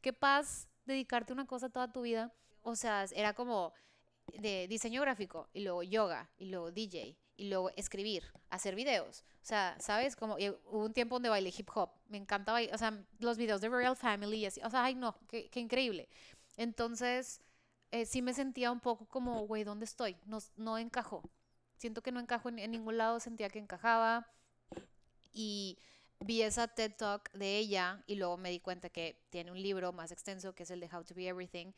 qué paz dedicarte a una cosa toda tu vida. O sea, era como de diseño gráfico y luego yoga y luego DJ y luego escribir, hacer videos. O sea, ¿sabes? Como hubo un tiempo donde bailé hip hop. Me encanta bailar, o sea, los videos de Royal Family y así. O sea, ay, no, qué, increíble. Entonces, eh, sí me sentía un poco como, güey, ¿dónde estoy? No, no encajo. Siento que no encajo en, en ningún lado, sentía que encajaba. Y vi esa TED Talk de ella y luego me di cuenta que tiene un libro más extenso que es el de How to Be Everything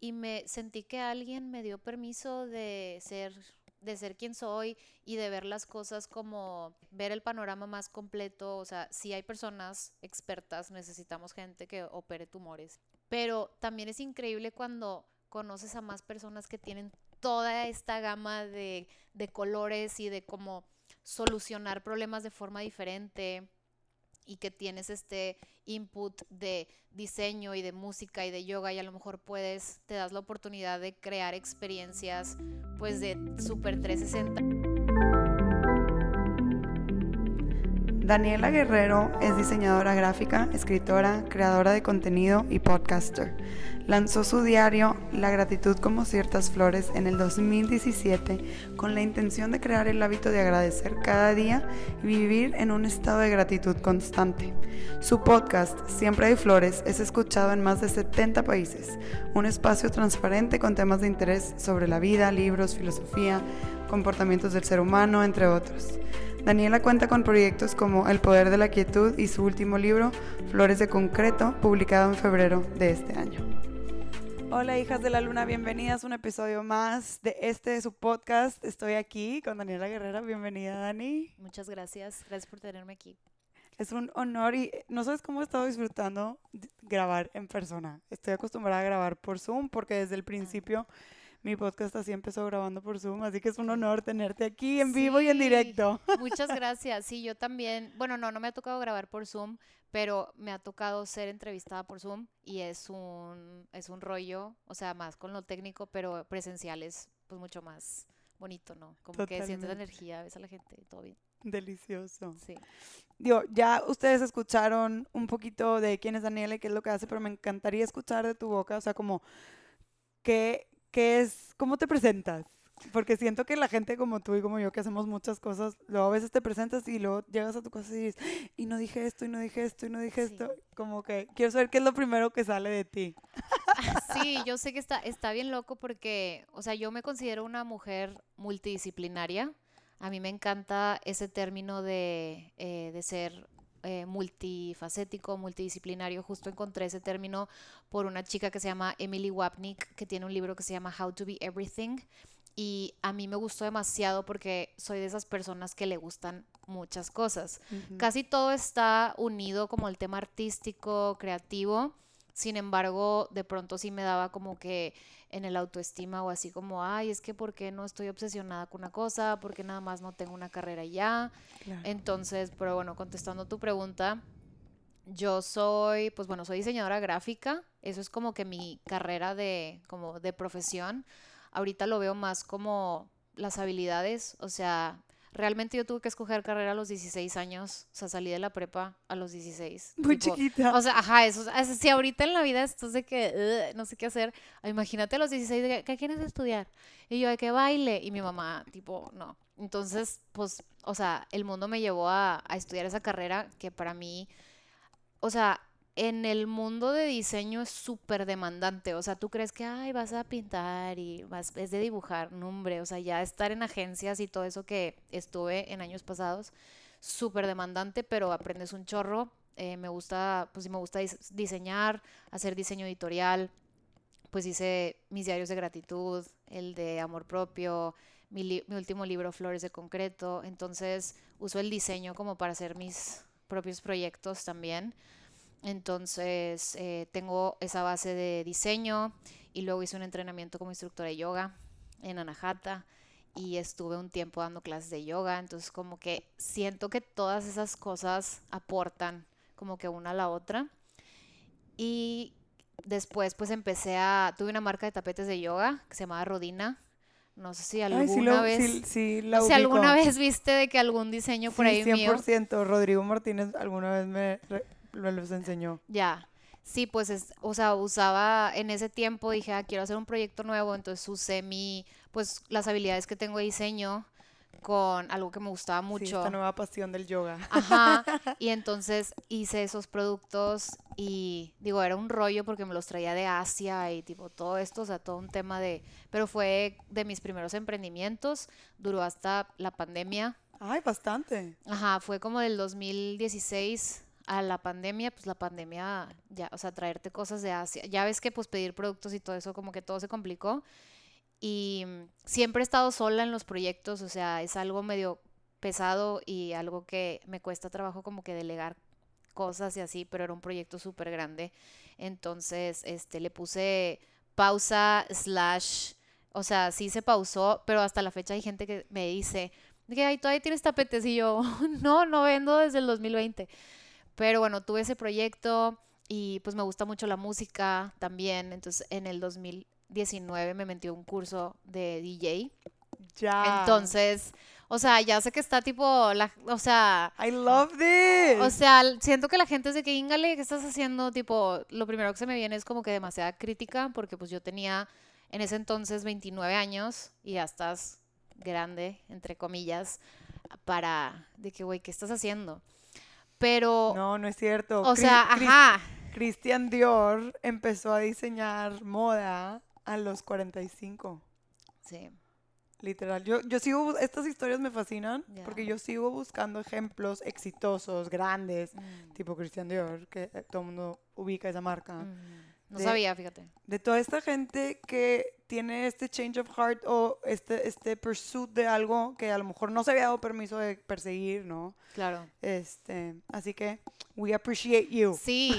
y me sentí que alguien me dio permiso de ser de ser quien soy y de ver las cosas como ver el panorama más completo, o sea, si hay personas expertas, necesitamos gente que opere tumores, pero también es increíble cuando conoces a más personas que tienen toda esta gama de, de colores y de cómo solucionar problemas de forma diferente y que tienes este input de diseño y de música y de yoga y a lo mejor puedes, te das la oportunidad de crear experiencias pues de super 360. Daniela Guerrero es diseñadora gráfica, escritora, creadora de contenido y podcaster. Lanzó su diario La gratitud como ciertas flores en el 2017 con la intención de crear el hábito de agradecer cada día y vivir en un estado de gratitud constante. Su podcast Siempre hay flores es escuchado en más de 70 países, un espacio transparente con temas de interés sobre la vida, libros, filosofía, comportamientos del ser humano, entre otros. Daniela cuenta con proyectos como El Poder de la Quietud y su último libro, Flores de Concreto, publicado en febrero de este año. Hola hijas de la luna, bienvenidas a un episodio más de este de su podcast. Estoy aquí con Daniela Guerrera, bienvenida Dani. Muchas gracias, gracias por tenerme aquí. Es un honor y no sabes cómo he estado disfrutando grabar en persona. Estoy acostumbrada a grabar por Zoom porque desde el ah. Mi podcast así empezó grabando por Zoom, así que es un honor tenerte aquí en vivo y en directo. Muchas gracias. Sí, yo también, bueno, no, no me ha tocado grabar por Zoom, pero me ha tocado ser entrevistada por Zoom y es un, es un rollo, o sea, más con lo técnico, pero presencial es pues mucho más bonito, ¿no? Como que sientes la energía, ves a la gente, todo bien. Delicioso. Sí. Digo, ya ustedes escucharon un poquito de quién es Daniela y qué es lo que hace, pero me encantaría escuchar de tu boca, o sea, como, ¿qué, ¿qué es, cómo te presentas? Porque siento que la gente como tú y como yo que hacemos muchas cosas, luego a veces te presentas y luego llegas a tu casa y dices, y no dije esto, y no dije esto, y no dije esto. Como que quiero saber qué es lo primero que sale de ti. Sí, yo sé que está, está bien loco porque, o sea, yo me considero una mujer multidisciplinaria. A mí me encanta ese término de, eh, de ser eh, multifacético, multidisciplinario. Justo encontré ese término por una chica que se llama Emily Wapnick, que tiene un libro que se llama How to Be Everything. Y a mí me gustó demasiado porque soy de esas personas que le gustan muchas cosas. Casi todo está unido como el tema artístico, creativo. Sin embargo, de pronto sí me daba como que en el autoestima o así como, ay, es que ¿por qué no estoy obsesionada con una cosa? ¿Por qué nada más no tengo una carrera ya? Entonces, pero bueno, contestando tu pregunta, yo soy, pues bueno, soy diseñadora gráfica, eso es como que mi carrera de, como de profesión. Ahorita lo veo más como las habilidades, o sea, Realmente yo tuve que escoger carrera a los 16 años, o sea, salí de la prepa a los 16. Muy chiquita. O sea, ajá, eso, si ahorita en la vida esto es de que no sé qué hacer, imagínate a los 16, ¿qué quieres estudiar? Y yo de que baile, y mi mamá, tipo, no. Entonces, pues, o sea, el mundo me llevó a, a estudiar esa carrera que para mí, o sea, en el mundo de diseño es súper demandante. O sea, tú crees que, ay, vas a pintar y vas, es de dibujar, no, hombre. O sea, ya estar en agencias y todo eso que estuve en años pasados, súper demandante, pero aprendes un chorro. Eh, me gusta, pues sí, me gusta diseñar, hacer diseño editorial. Pues hice mis diarios de gratitud, el de amor propio, mi, mi último libro, Flores de Concreto. Entonces, uso el diseño como para hacer mis propios proyectos también. Entonces, eh, tengo esa base de diseño y luego hice un entrenamiento como instructora de yoga en Anahata y estuve un tiempo dando clases de yoga. Entonces, como que siento que todas esas cosas aportan como que una a la otra. Y después, pues empecé a. Tuve una marca de tapetes de yoga que se llamaba Rodina. No sé si alguna vez. Sí, si alguna vez viste de que algún diseño por ahí 100%, mío. Rodrigo Martínez alguna vez me lo los enseñó. Ya. Sí, pues, es, o sea, usaba en ese tiempo, dije, ah, quiero hacer un proyecto nuevo, entonces usé mi, pues, las habilidades que tengo de diseño con algo que me gustaba Sí, mucho. esta nueva pasión del yoga. Ajá, y entonces hice esos productos y digo, era un rollo porque me los traía de Asia y tipo todo esto, o sea, todo un tema de, pero fue de mis primeros emprendimientos, duró hasta la pandemia. Ay, bastante. Ajá, fue como del 2016 a la pandemia, pues la pandemia ya, o sea, traerte cosas de Asia. Ya ves que pues pedir productos y todo eso como que todo se complicó y mm, siempre he estado sola en los proyectos, o sea, es algo medio pesado y algo que me cuesta trabajo como que delegar cosas y así, pero era un proyecto súper grande. Entonces, este, le puse pausa slash, o sea, sí se pausó, pero hasta la fecha hay gente que me dice, que, ay, todavía tienes tapetes y yo, no, no vendo desde el 2020. Pero bueno, tuve ese proyecto y pues me gusta mucho la música también. Entonces, en el 2019 me metí a un curso de DJ. Ya. Entonces, o sea, ya sé que está tipo, la, o sea, I love this. o sea, siento que la gente es de que, íngale, ¿qué estás haciendo? Tipo, lo primero que se me viene es como que demasiada crítica, porque pues yo tenía en ese entonces 29 años y ya estás grande, entre comillas, para, de que, güey, ¿qué estás haciendo? Pero, no, no es cierto. o Cri- sea, ajá, Christian Dior empezó a diseñar moda a los 45. sí, Literal. Yo, yo sigo, estas historias me fascinan porque yo sigo buscando ejemplos exitosos, grandes, mm, tipo Christian Dior, que eh, todo el mundo ubica esa marca. mm, no de- sabía, fíjate. De toda esta gente que tiene este change of heart o este, este pursuit de algo que a lo mejor no se había dado permiso de perseguir, ¿no? Claro. Este, así que we appreciate you. Sí,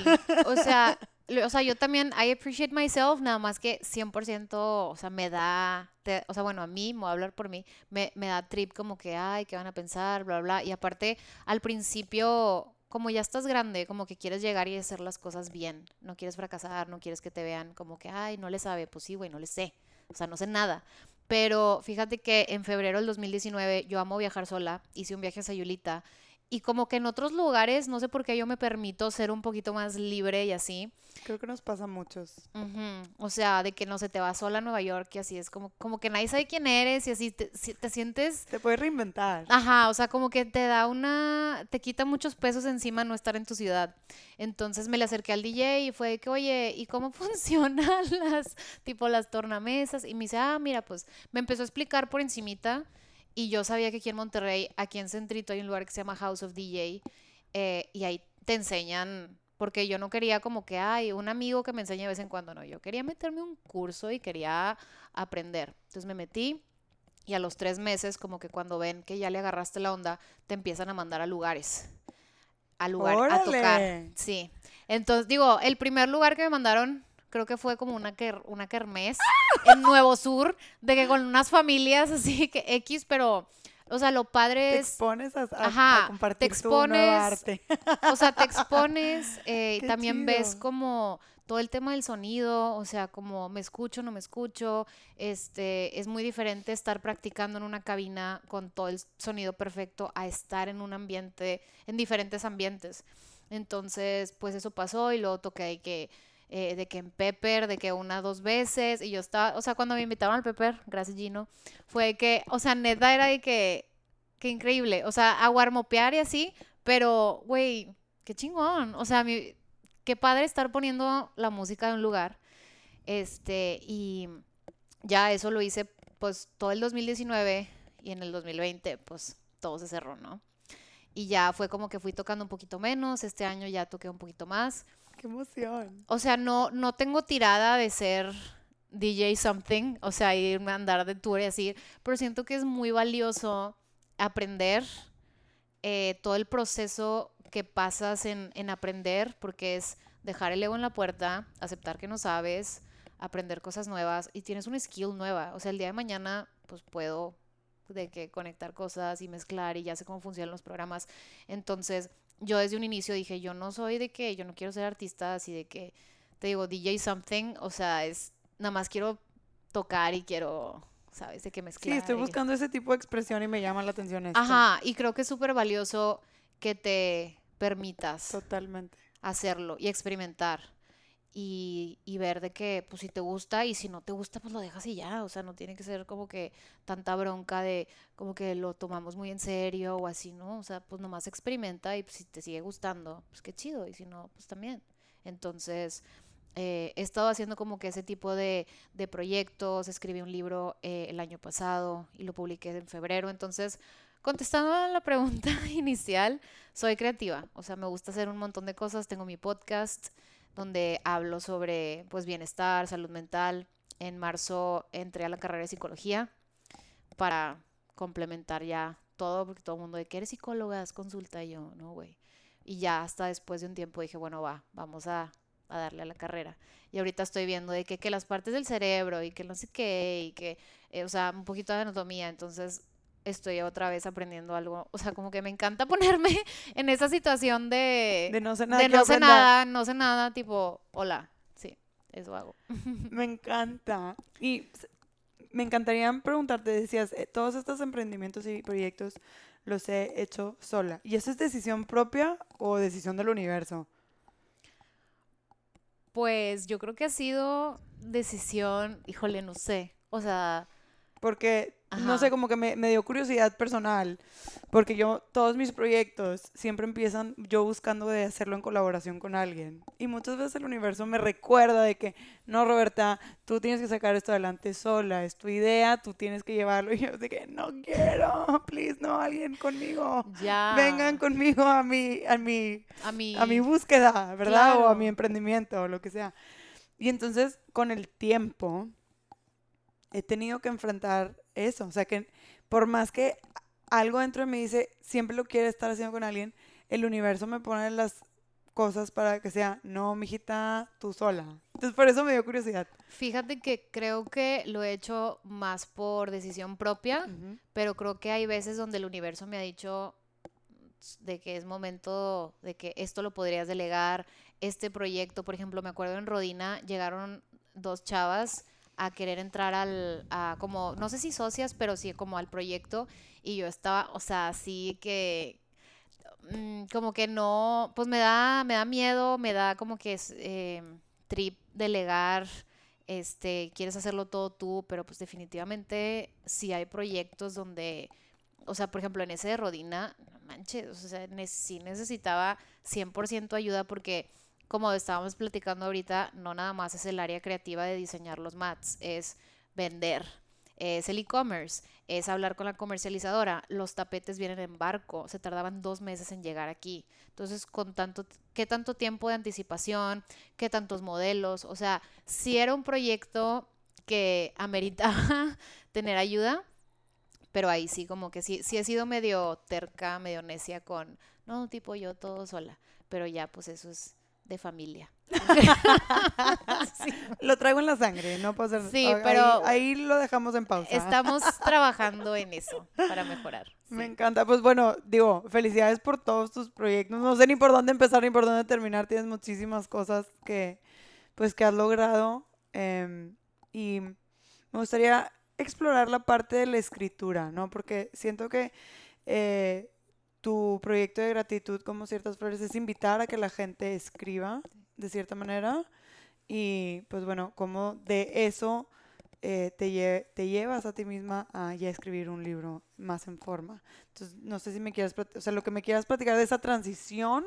o sea, o sea, yo también, I appreciate myself, nada más que 100%, o sea, me da, te- o sea, bueno, a mí, me voy a hablar por mí, me, me da trip como que, ay, ¿qué van a pensar? Bla, bla. Y aparte, al principio, como ya estás grande, como que quieres llegar y hacer las cosas bien, no quieres fracasar, no quieres que te vean como que, ay, no le sabe, pues sí, güey, no le sé, o sea, no sé nada. Pero fíjate que en febrero del 2019 yo amo viajar sola, hice un viaje a Sayulita y como que en otros lugares, no sé por qué yo me permito ser un poquito más libre y así. Creo que nos pasa a muchos. Ujú, O sea, de que no se te va sola a Nueva York y así es como, como que nadie sabe quién eres y así te, te sientes... Te puedes reinventar. Ajá, o sea, como que te da una, te quita muchos pesos encima no estar en tu ciudad. Entonces me le acerqué al DJ y fue de que, oye, ¿y cómo funcionan las, tipo las tornamesas? Y me dice, ah, mira, pues me empezó a explicar por encimita y yo sabía que aquí en Monterrey, aquí en Centrito hay un lugar que se llama House of DJ eh, y ahí te enseñan, porque yo no quería como que, hay un amigo que me enseñe de vez en cuando, no, yo quería meterme un curso y quería aprender. Entonces me metí y a los tres meses, como que cuando ven que ya le agarraste la onda, te empiezan a mandar a lugares. A lugar, a tocar. Sí. Entonces, digo, el primer lugar que me mandaron, creo que fue como una, una kermés en Nuevo Sur, de que con unas familias así que X, pero, o sea, lo Te padre es, expones a, a- a ajá, te compartir tu nueva expones, arte. o sea, te expones, eh, Qué también ves como todo el tema del sonido, o sea, como me escucho, no me escucho, este, es muy diferente estar practicando en una cabina con todo el sonido perfecto a estar en un ambiente, en diferentes ambientes. Entonces, pues eso pasó y luego toqué que, eh, de que en Pepper, de que una, dos veces, y yo estaba, o sea, cuando me invitaron al Pepper, gracias Gino, fue que, o sea, neta era de que, qué increíble, o sea, a warmopear y así, pero, güey, qué chingón, o sea, mi, qué padre estar poniendo la música en un lugar, este, y ya eso lo hice, pues, todo el 2019 y en el 2020, pues, todo se cerró, ¿no? Y ya fue como que fui tocando un poquito menos, este año ya toqué un poquito más. ¡Qué emoción! O sea, no, no tengo tirada de ser DJ something, o sea, irme a andar de tour y así, pero siento que es muy valioso aprender eh, todo el proceso que pasas en, en aprender, porque es dejar el ego en la puerta, aceptar que no sabes, aprender cosas nuevas y tienes una skill nueva. O sea, el día de mañana, pues puedo de que conectar cosas y mezclar y ya sé cómo funcionan los programas. Entonces, yo desde un inicio dije, yo no soy de que, yo no quiero ser artista, así de que, te digo, DJ something, o sea, es, nada más quiero tocar y quiero, ¿sabes? De que Sí, mezclar. estoy y- buscando ese tipo de expresión y me llama la atención esto. Ajá, y creo que es súper valioso que te permitas Totalmente. hacerlo y experimentar. Y, ver de que, pues si te gusta y si no te gusta, pues lo dejas y ya. O sea, no tiene que ser como que tanta bronca de como que lo tomamos muy en serio o así, ¿no? O sea, pues nomás experimenta y pues, si te sigue gustando, pues qué chido. Y si no, pues también. Entonces, eh, he estado haciendo como que ese tipo de, de proyectos. Escribí un libro eh, el año pasado y lo publiqué en febrero. Entonces, contestando a la pregunta inicial, soy creativa. O sea, me gusta hacer un montón de cosas. Tengo mi podcast donde hablo sobre pues bienestar, salud mental. En marzo entré a la carrera de psicología para complementar ya todo, porque todo el mundo de que eres psicóloga, consulta y yo, no, güey. Y ya hasta después de un tiempo dije, bueno, va, vamos a, a, darle a la carrera. Y ahorita estoy viendo de que, que las partes del cerebro y que no sé qué, y que, eh, o sea, un poquito de anatomía. Entonces estoy otra vez aprendiendo algo. O sea, como que me encanta ponerme en esa situación de... De no sé nada. De no sé nada, no sé nada, tipo, hola. Sí, eso hago. Me encanta. Y me encantaría preguntarte, decías, eh, todos estos emprendimientos y proyectos los he hecho sola. ¿Y eso es decisión propia o decisión del universo? Pues yo creo que ha sido decisión, híjole, no sé. O sea... Porque no sé, como que me, me, dio curiosidad personal, porque yo, todos mis proyectos siempre empiezan yo buscando de hacerlo en colaboración con alguien. Y muchas veces el universo me recuerda de que, no, Roberta, tú tienes que sacar esto adelante sola, es tu idea, tú tienes que llevarlo. Y yo de que, no quiero, please, no, alguien conmigo. Ya. Vengan conmigo a mi, a mi, a mi, a mi búsqueda, ¿verdad? Claro. O a mi emprendimiento, o lo que sea. Y entonces, con el tiempo, he tenido que enfrentar eso. O sea, que por más que algo dentro de mí dice, siempre lo quiere estar haciendo con alguien, el universo me pone las cosas para que sea, no, mijita, tú sola. Entonces, por eso me dio curiosidad. Fíjate que creo que lo he hecho más por decisión propia, uh -huh. pero creo que hay veces donde el universo me ha dicho de que es momento de que esto lo podrías delegar, este proyecto, por ejemplo, me acuerdo en Rodina llegaron dos chavas a querer entrar al, a como, no sé si socias, pero sí como al proyecto. Y yo estaba, o sea, así que, mmm, como que no, pues me da, me da miedo, me da como que es eh, trip delegar, este, quieres hacerlo todo tú, pero pues definitivamente si hay proyectos donde, o sea, por ejemplo, en ese de Rodina, manches, o sea, sí necesitaba 100% ayuda porque como estábamos platicando ahorita, no nada más es el área creativa de diseñar los mats, es vender, es el e-commerce, es hablar con la comercializadora. Los tapetes vienen en barco, se tardaban dos meses en llegar aquí. Entonces, con tanto, ¿qué tanto tiempo de anticipación? ¿Qué tantos modelos? O sea, si era un proyecto que ameritaba tener ayuda, pero ahí sí, como que sí, sí he sido medio terca, medio necia con, no, tipo yo todo sola, pero ya, pues eso es de familia. sí. Lo traigo en la sangre, no puedo. Sí, pero ahí, ahí, lo dejamos en pausa. Estamos trabajando en eso para mejorar. Sí. Me encanta. Pues bueno, digo, felicidades por todos tus proyectos. No sé ni por dónde empezar ni por dónde terminar. Tienes muchísimas cosas que, pues, que has logrado. Eh, y me gustaría explorar la parte de la escritura, ¿no? Porque siento que eh, tu proyecto de gratitud como ciertas flores es invitar a que la gente escriba de cierta manera y pues bueno, como de eso eh, te, lle te, llevas a ti misma a ya escribir un libro más en forma. Entonces, no sé si me quieras, o sea, lo que me quieras platicar de esa transición,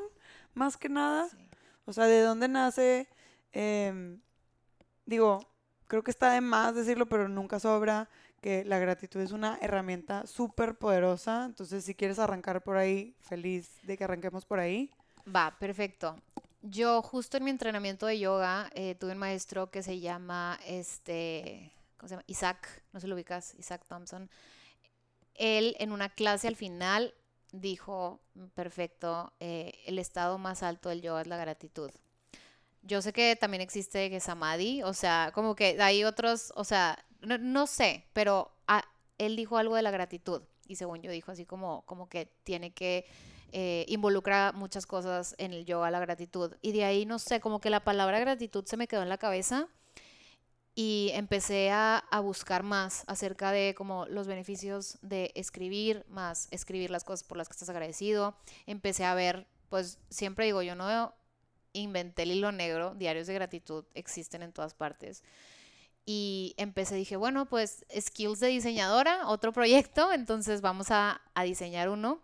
más que nada, sí. o sea, de dónde nace, eh, digo, creo que está de más decirlo, pero nunca sobra que la gratitud es una herramienta súper poderosa. Entonces, si quieres arrancar por ahí, feliz de que arranquemos por ahí. Va, perfecto. Yo justo en mi entrenamiento de yoga eh, tuve un maestro que se llama, este, ¿cómo se llama? Isaac, no se lo ubicas, Isaac Thompson. Él en una clase al final dijo, perfecto, eh, el estado más alto del yoga es la gratitud. Yo sé que también existe que Samadhi, o sea, como que hay otros, o sea, no, sé, pero a, él dijo algo de la gratitud y según yo dijo así como, como que tiene que eh, involucrar muchas cosas en el yoga, la gratitud. Y de ahí, no sé, como que la palabra gratitud se me quedó en la cabeza y empecé a, a buscar más acerca de como los beneficios de escribir, más escribir las cosas por las que estás agradecido. Empecé a ver, pues siempre digo, yo no inventé el hilo negro, diarios de gratitud existen en todas partes. Y empecé, dije, bueno, pues skills de diseñadora, otro proyecto, entonces vamos a, a diseñar uno.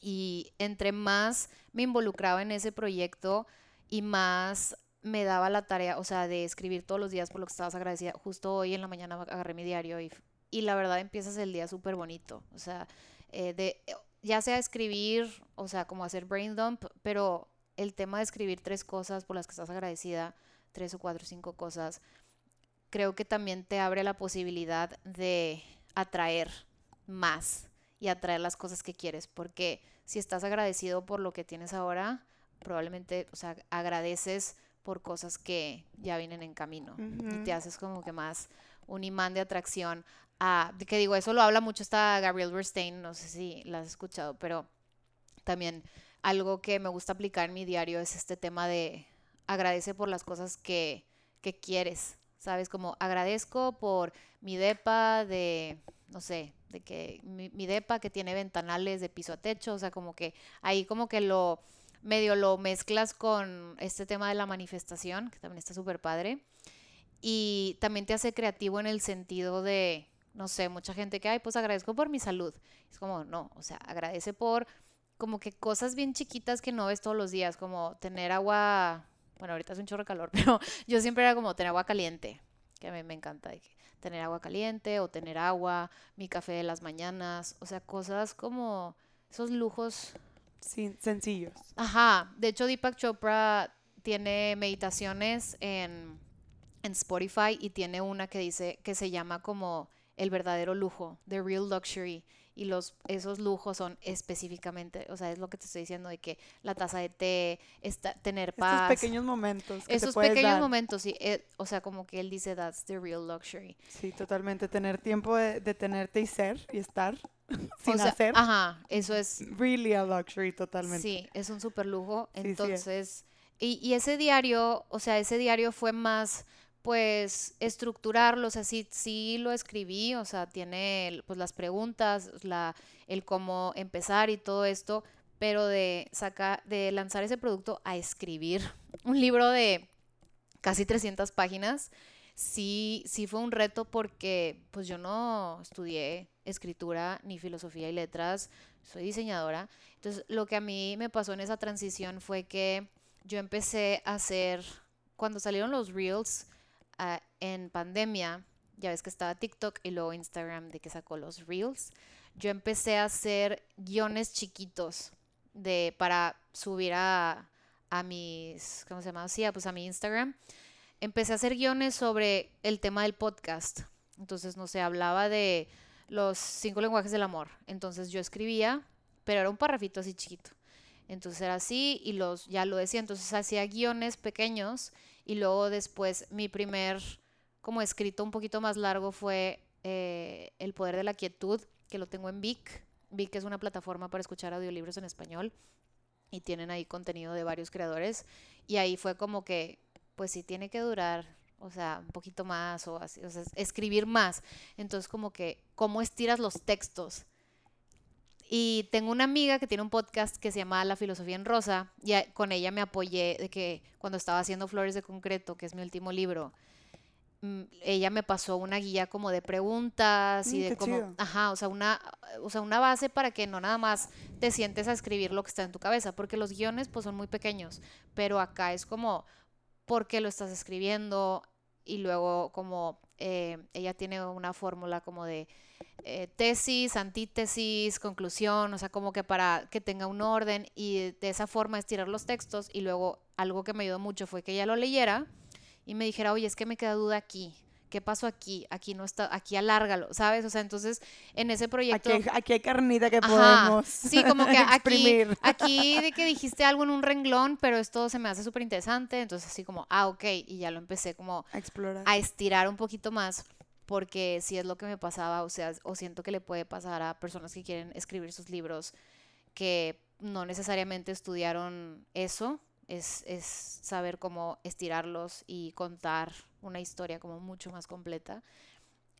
Y entre más me involucraba en ese proyecto y más me daba la tarea, o sea, de escribir todos los días por lo que estabas agradecida. Justo hoy en la mañana agarré mi diario y, y la verdad empiezas el día súper bonito. O sea, eh, de, ya sea escribir, o sea, como hacer brain dump, pero el tema de escribir tres cosas por las que estás agradecida, tres o cuatro o cinco cosas, creo que también te abre la posibilidad de atraer más y atraer las cosas que quieres, porque si estás agradecido por lo que tienes ahora, probablemente, o sea, agradeces por cosas que ya vienen en camino y te haces como que más un imán de atracción a, que digo, eso lo habla mucho esta Gabrielle Bernstein, no sé si la has escuchado, pero también algo que me gusta aplicar en mi diario es este tema de agradece por las cosas que, que quieres, ¿sabes? Como agradezco por mi depa de, no sé, de que mi, depa que tiene ventanales de piso a techo, o sea, como que ahí como que lo medio lo mezclas con este tema de la manifestación, que también está súper padre. Y también te hace creativo en el sentido de, no sé, mucha gente que, ay, pues agradezco por mi salud. Es como, no, o sea, agradece por como que cosas bien chiquitas que no ves todos los días, como tener agua bueno, ahorita es un chorro de calor, pero yo siempre era como tener agua caliente, que a mí me encanta, tener agua caliente o tener agua, mi café de las mañanas, o sea, cosas como esos lujos. Sí, sencillos. Ajá, de hecho Deepak Chopra tiene meditaciones en, en Spotify y tiene una que dice que se llama como el verdadero lujo, the real luxury y los, esos lujos son específicamente, o sea, es lo que te estoy diciendo de que la taza de té, está, tener paz. Esos pequeños momentos. Que esos pequeños momentos, sí, eh, o sea, como que él dice, that's the real luxury. Sí, totalmente, tener tiempo de, de tenerte y ser y estar sin hacer. Ajá, eso es. Really a luxury, totalmente. Sí, es un super lujo. Entonces, y, y ese diario, o sea, ese diario fue más pues estructurarlo, o sea, sí, sí lo escribí, o sea, tiene pues las preguntas, la, el cómo empezar y todo esto, pero de sacar, de lanzar ese producto a escribir un libro de casi 300 páginas, sí, sí fue un reto porque pues yo no estudié escritura ni filosofía y letras, soy diseñadora, entonces lo que a mí me pasó en esa transición fue que yo empecé a hacer, cuando salieron los reels, en pandemia, ya ves que estaba TikTok y luego Instagram de que sacó los Reels, yo empecé a hacer guiones chiquitos de, para subir a, a mis, ¿cómo se llama? Sí, pues a mi Instagram. Empecé a hacer guiones sobre el tema del podcast. Entonces, no sé, hablaba de los cinco lenguajes del amor. Entonces yo escribía, pero era un parrafito así chiquito. Entonces era así y los ya lo decía. Entonces hacía guiones pequeños y luego después mi primer como escrito un poquito más largo fue eh, El poder de la quietud, que lo tengo en Vic. Vic es una plataforma para escuchar audiolibros en español y tienen ahí contenido de varios creadores. Y ahí fue como que, pues sí tiene que durar, o sea, un poquito más o así, o sea, escribir más. Entonces como que, ¿cómo estiras los textos? Y tengo una amiga que tiene un podcast que se llama La Filosofía en Rosa y con ella me apoyé de que cuando estaba haciendo Flores de Concreto, que es mi último libro, mm, ella me pasó una guía como de preguntas y mm, de cómo, ajá, o sea, una, o sea, una base para que no nada más te sientes a escribir lo que está en tu cabeza, porque los guiones pues son muy pequeños, pero acá es como, ¿por qué lo estás escribiendo? Y luego como eh, ella tiene una fórmula como de eh, tesis, antítesis, conclusión, o sea, como que para que tenga un orden y de esa forma estirar los textos y luego algo que me ayudó mucho fue que ella lo leyera y me dijera, oye, es que me queda duda aquí. ¿Qué pasó aquí? Aquí no está, aquí alárgalo, ¿sabes? O sea, entonces en ese proyecto. Aquí, hay carnita que podemos. Sí, como que aquí, aquí de que dijiste algo en un renglón, pero esto se me hace súper interesante. Entonces, así como, ah, ok. Y ya lo empecé como a explorar. A estirar un poquito más porque si es lo que me pasaba, o sea, o siento que le puede pasar a personas que quieren escribir sus libros que no necesariamente estudiaron eso, es, es saber cómo estirarlos y contar una historia como mucho más completa.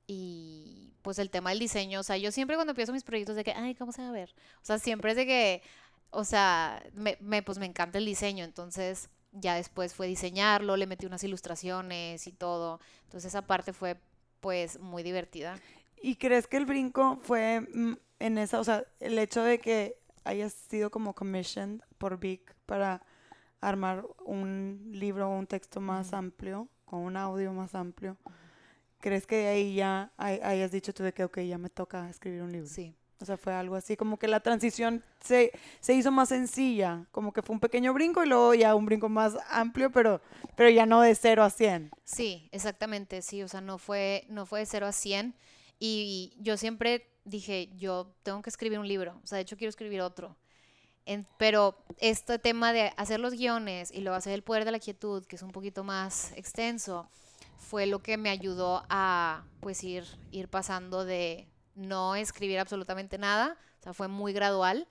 Y pues el tema del diseño, o sea, yo siempre cuando empiezo mis proyectos de que, ay, ¿cómo se va a ver? O sea, siempre es de que, o sea, me, me, pues me encanta el diseño, entonces ya después fue diseñarlo, le metí unas ilustraciones y todo. Entonces esa parte fue pues muy divertida. ¿Y crees que el brinco fue mm, en esa, o sea, el hecho de que hayas sido como commissioned por Vic para armar un libro o un texto más amplio o un audio más amplio? ¿Crees que ahí ya hayas dicho tú de que, ok, ya me toca escribir un libro? Sí. O sea, fue algo así, como que la transición se, se hizo más sencilla, como que fue un pequeño brinco y luego ya un brinco más amplio, pero, pero ya no de 0 a 100. Sí, exactamente, sí, o sea, no fue, no fue de 0 a 100 y yo siempre dije, yo tengo que escribir un libro, o sea, de hecho quiero escribir otro. pero este tema de hacer los guiones y luego hacer el poder de la quietud, que es un poquito más extenso, fue lo que me ayudó a pues ir, ir pasando de no escribir absolutamente nada, o sea, fue muy gradual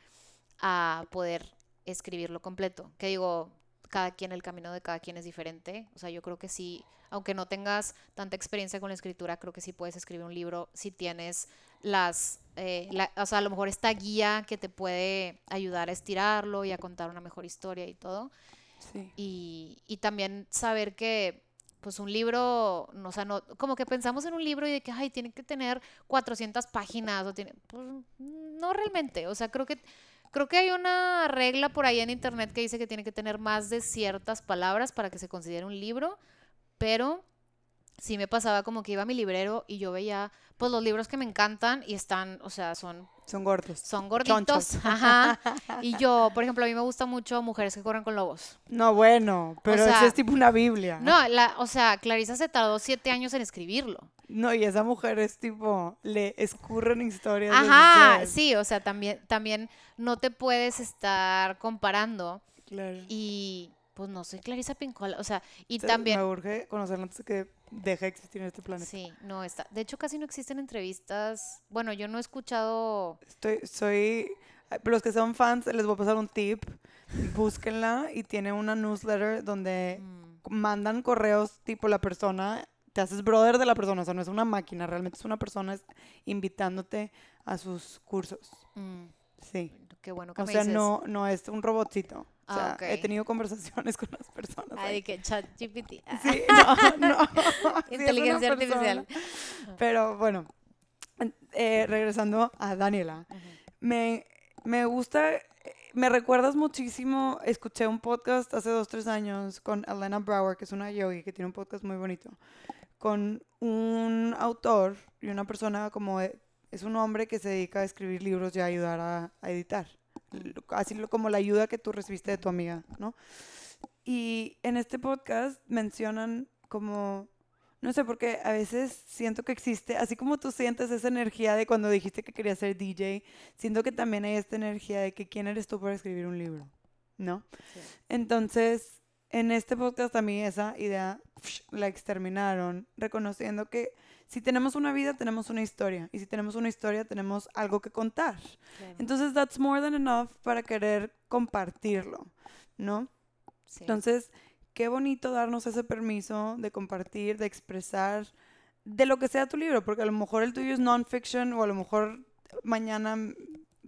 a poder escribirlo completo. Que digo, cada quien, el camino de cada quien es diferente. O sea, yo creo que sí, aunque no tengas tanta experiencia con la escritura, creo que sí puedes escribir un libro si tienes las, eh, o sea, a lo mejor esta guía que te puede ayudar a estirarlo y a contar una mejor historia y todo. Sí. Y, y también saber que pues un libro, no, o sea, no, como que pensamos en un libro y de que, ay, tiene que tener 400 páginas, o tiene, pues no realmente, o sea, creo que, creo que hay una regla por ahí en internet que dice que tiene que tener más de ciertas palabras para que se considere un libro, pero sí me pasaba como que iba a mi librero y yo veía, pues los libros que me encantan y están, o sea, son son gordos. Son gorditos. Ajá. Y yo, por ejemplo, a mí me gusta mucho Mujeres que corren con lobos. No, bueno, pero eso es tipo una Biblia. No, la, o sea, Clarisa se tardó siete años en escribirlo. No, y esa mujer es tipo, le escurren historias. Ajá, sí, o sea, también, también no te puedes estar comparando. Claro. Y pues no soy Clarisa Pincola, o sea, y también... Me urge conocerla antes de que deje de existir en este planeta. Sí, no está. De hecho, casi no existen entrevistas. Bueno, yo no he escuchado... Estoy, soy... Los que son fans, les voy a pasar un tip. Búsquenla y tiene una newsletter donde mm. mandan correos tipo la persona te haces brother de la persona, o sea, no es una máquina, realmente es una persona invitándote a sus cursos. Mm. Sí. Qué bueno que o sea, no no es un robotcito. O sea, ah, he tenido conversaciones con las personas. Ah, de que chat GPT. Sí, no, no. Inteligencia artificial. Pero bueno, eh, regresando a Daniela, me, me gusta, me recuerdas muchísimo, escuché un podcast hace dos, tres años con Elena Brower, que es una yogi, que tiene un podcast muy bonito, con un autor y una persona como, es un hombre que se dedica a escribir libros y a ayudar a editar así como la ayuda que tú recibiste de tu amiga, ¿no? Y en este podcast mencionan como, no sé, porque a veces siento que existe, así como tú sientes esa energía de cuando dijiste que querías ser DJ, siento que también hay esta energía de que quién eres tú para escribir un libro, ¿no? Entonces, en este podcast a mí esa idea la exterminaron, reconociendo que si tenemos una vida, tenemos una historia. Y si tenemos una historia, tenemos algo que contar. Entonces, that's more than enough para querer compartirlo, ¿no? Entonces, qué bonito darnos ese permiso de compartir, de expresar, de lo que sea tu libro, porque a lo mejor el tuyo es non-fiction o a lo mejor mañana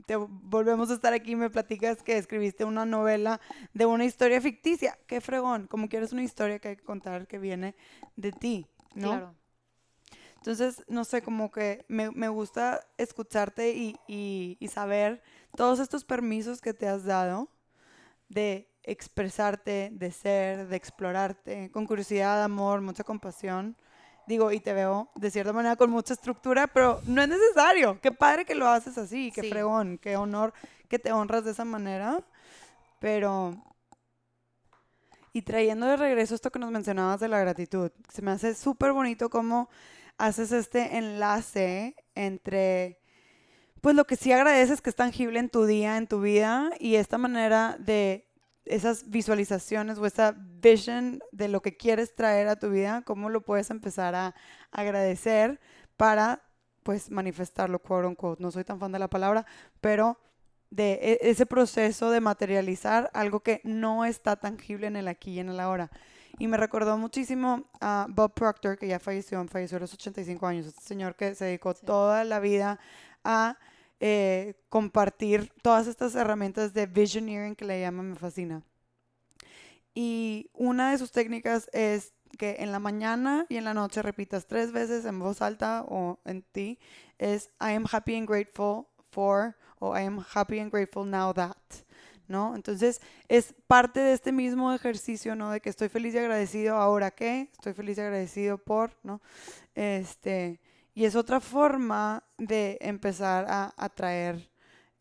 te volvemos a estar aquí y me platicas que escribiste una novela de una historia ficticia. Qué fregón, como quieres una historia que hay que contar que viene de ti, ¿no? Claro. Entonces, no sé, como que me, me gusta escucharte y, y, y, saber todos estos permisos que te has dado de expresarte, de ser, de explorarte, con curiosidad, amor, mucha compasión. Digo, y te veo de cierta manera con mucha estructura, pero no es necesario. Qué padre que lo haces así, qué fregón, qué honor que te honras de esa manera. Pero y trayendo de regreso esto que nos mencionabas de la gratitud, se me hace súper bonito como haces este enlace entre pues lo que sí agradeces que es tangible en tu día, en tu vida, y esta manera de esas visualizaciones o esa vision de lo que quieres traer a tu vida, cómo lo puedes empezar a agradecer para pues manifestarlo, quote unquote. No soy tan fan de la palabra, pero de e, ese proceso de materializar algo que no está tangible en el aquí y en el ahora. Y me recordó muchísimo a Bob Proctor, que ya falleció, falleció a los 85 años, este señor que se dedicó toda la vida a eh, compartir todas estas herramientas de visioneering que le llaman, me fascina. Y una de sus técnicas es que en la mañana y en la noche repitas tres veces en voz alta o en ti, es I am happy and grateful for o I am happy and grateful now that. ¿No? Entonces es parte de este mismo ejercicio, ¿no? De que estoy feliz y agradecido ahora que, estoy feliz y agradecido por, ¿no? Este, y es otra forma de empezar a atraer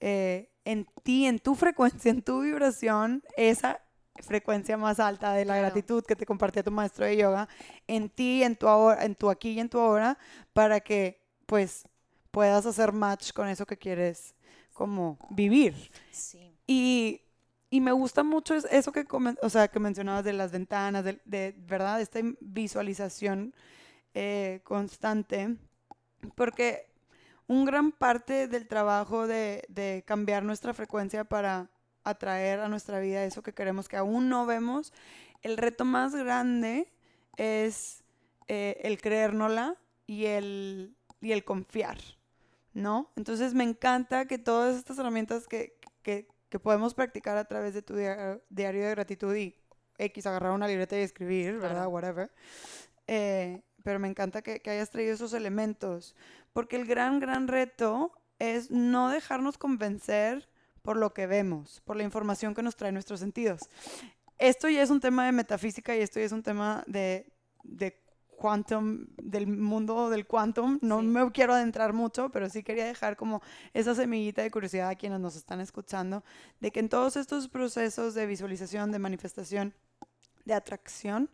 eh, en ti, en tu frecuencia, en tu vibración, esa frecuencia más alta de la gratitud que te compartía tu maestro de yoga, en ti, en tu, ahora, en tu aquí y en tu ahora, para que pues puedas hacer match con eso que quieres como vivir. Sí. Y, y me gusta mucho eso que, o sea, que mencionabas de las ventanas, de, de ¿verdad? Esta visualización eh, constante, porque un gran parte del trabajo de, de cambiar nuestra frecuencia para atraer a nuestra vida eso que queremos que aún no vemos, el reto más grande es eh, el creérnosla y el, y el confiar, ¿no? Entonces me encanta que todas estas herramientas que, que, que podemos practicar a través de tu diario de gratitud y X, agarrar una libreta y escribir, ¿verdad? Whatever. Eh, pero me encanta que, que hayas traído esos elementos, porque el gran, gran reto es no dejarnos convencer por lo que vemos, por la información que nos trae nuestros sentidos. Esto ya es un tema de metafísica y esto ya es un tema de, de quantum, del mundo del quantum. No me quiero adentrar mucho, pero sí quería dejar como esa semillita de curiosidad a quienes nos están escuchando, de que en todos estos procesos de visualización, de manifestación, de atracción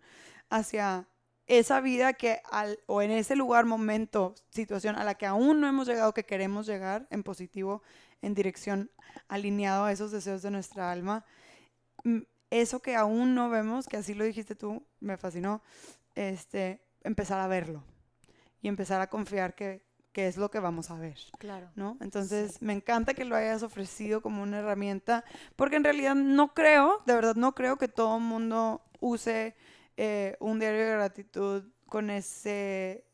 hacia esa vida que al, o en ese lugar, momento, situación a la que aún no hemos llegado, que queremos llegar en positivo, en dirección alineado a esos deseos de nuestra alma. Mm, eso que aún no vemos, que así lo dijiste tú, me fascinó, este, empezar a verlo y empezar a confiar que, que es lo que vamos a ver. Claro. ¿no? Entonces, me encanta que lo hayas ofrecido como una herramienta, porque en realidad no creo, de verdad no creo que todo el mundo use eh, un diario de gratitud con ese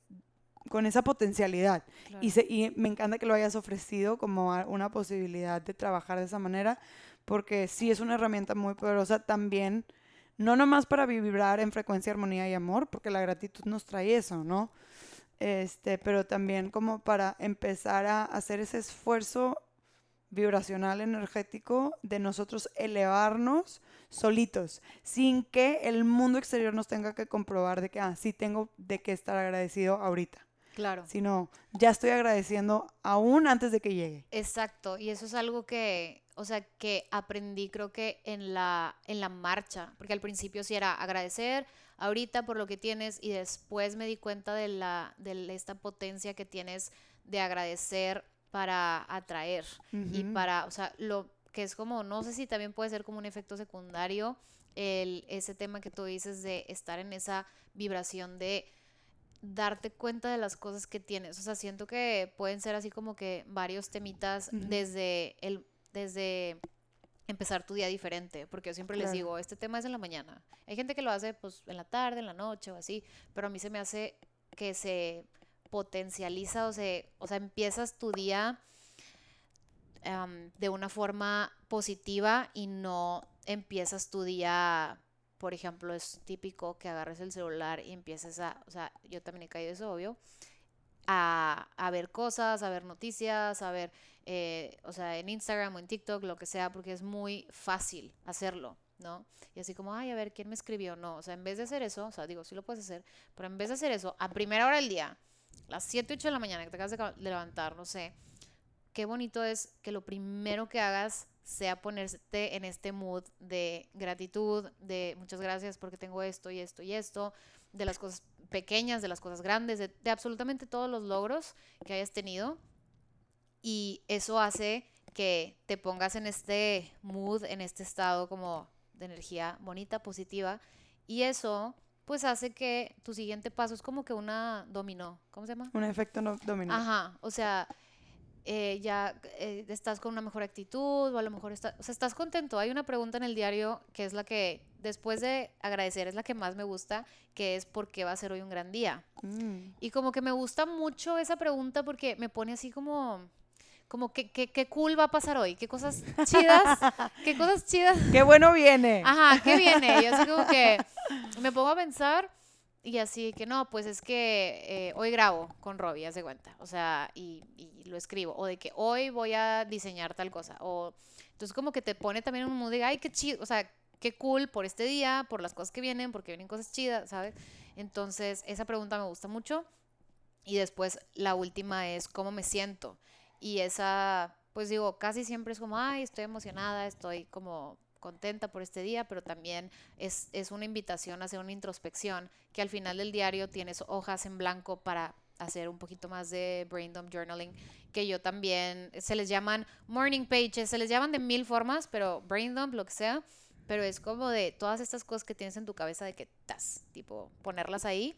con esa potencialidad. Y, me encanta que lo hayas ofrecido como una posibilidad de trabajar de esa manera, porque sí es una herramienta muy poderosa también, no nomás para vibrar en frecuencia, armonía y amor, porque la gratitud nos trae eso, ¿no? Este, pero también como para empezar a hacer ese esfuerzo vibracional energético de nosotros elevarnos solitos, sin que el mundo exterior nos tenga que comprobar de que, ah, sí tengo de qué estar agradecido ahorita. Claro. Sino ya estoy agradeciendo aún antes de que llegue. Exacto, y eso es algo que, o sea, que aprendí creo que en la, en la marcha, porque al principio sí era agradecer ahorita por lo que tienes y después me di cuenta de, la, de esta potencia que tienes de agradecer para atraer y para, o sea, lo que es como, no sé si también puede ser como un efecto secundario, el, ese tema que tú dices de estar en esa vibración de darte cuenta de las cosas que tienes. O sea, siento que pueden ser así como que varios temitas desde el desde empezar tu día diferente, porque yo siempre les digo, este tema es en la mañana. Hay gente que lo hace pues en la tarde, en la noche o así, pero a mí se me hace que se potencializa o, se, o sea, empiezas tu día de una forma positiva y no empiezas tu día por ejemplo, es típico que agarres el celular y empieces a, o sea, yo también he caído eso, obvio, a, a ver cosas, a ver noticias, a ver, eh, o sea, en Instagram o en TikTok, lo que sea, porque es muy fácil hacerlo, ¿no? Y así como, ay, a ver, ¿quién me escribió? No, o sea, en vez de hacer eso, o sea, digo, sí lo puedes hacer, pero en vez de hacer eso, a primera hora del día, las 7, 8 de la mañana que te acabas de levantar, no sé, qué bonito es que lo primero que hagas sea ponerte en este mood de gratitud, de muchas gracias porque tengo esto y esto y esto, de las cosas pequeñas, de las cosas grandes, de, absolutamente todos los logros que hayas tenido. Y eso hace que te pongas en este mood, en este estado como de energía bonita, positiva. Y eso pues hace que tu siguiente paso es como que una dominó. ¿Cómo se llama? Un efecto no dominó. Ajá, o sea, eh, ya eh, estás con una mejor actitud o a lo mejor estás, o sea, estás contento. Hay una pregunta en el diario que es la que, después de agradecer, es la que más me gusta, que es ¿por qué va a ser hoy un gran día? Mm. Y como que me gusta mucho esa pregunta porque me pone así como, como que, que, qué cool va a pasar hoy, qué cosas chidas, qué cosas chidas. Qué bueno viene. Ajá, ¿qué viene? Yo así como que me pongo a pensar y así que no, pues es que eh, hoy grabo con Robbie, haz de cuenta, o sea, y, y, lo escribo, o de que hoy voy a diseñar tal cosa, o entonces como que te pone también en un mood de, ay, qué chido, o sea, qué cool por este día, por las cosas que vienen, porque vienen cosas chidas, ¿sabes? Entonces, esa pregunta me gusta mucho. Y después la última es cómo me siento. Y esa, pues digo, casi siempre es como, ay, estoy emocionada, estoy como contenta por este día, pero también es, es una invitación a hacer una introspección, que al final del diario tienes hojas en blanco para hacer un poquito más de brain dump journaling, que yo también, se les llaman morning pages, se les llaman de mil formas, pero brain dump, lo que sea, pero es como de todas estas cosas que tienes en tu cabeza de que estás, tipo, ponerlas ahí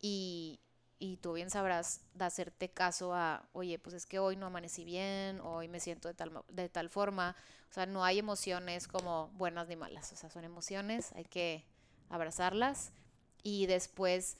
y, y tú bien sabrás de hacerte caso a, oye, pues es que hoy no amanecí bien, hoy me siento de tal, de tal forma. O sea, no hay emociones como buenas ni malas, o sea, son emociones, hay que abrazarlas y después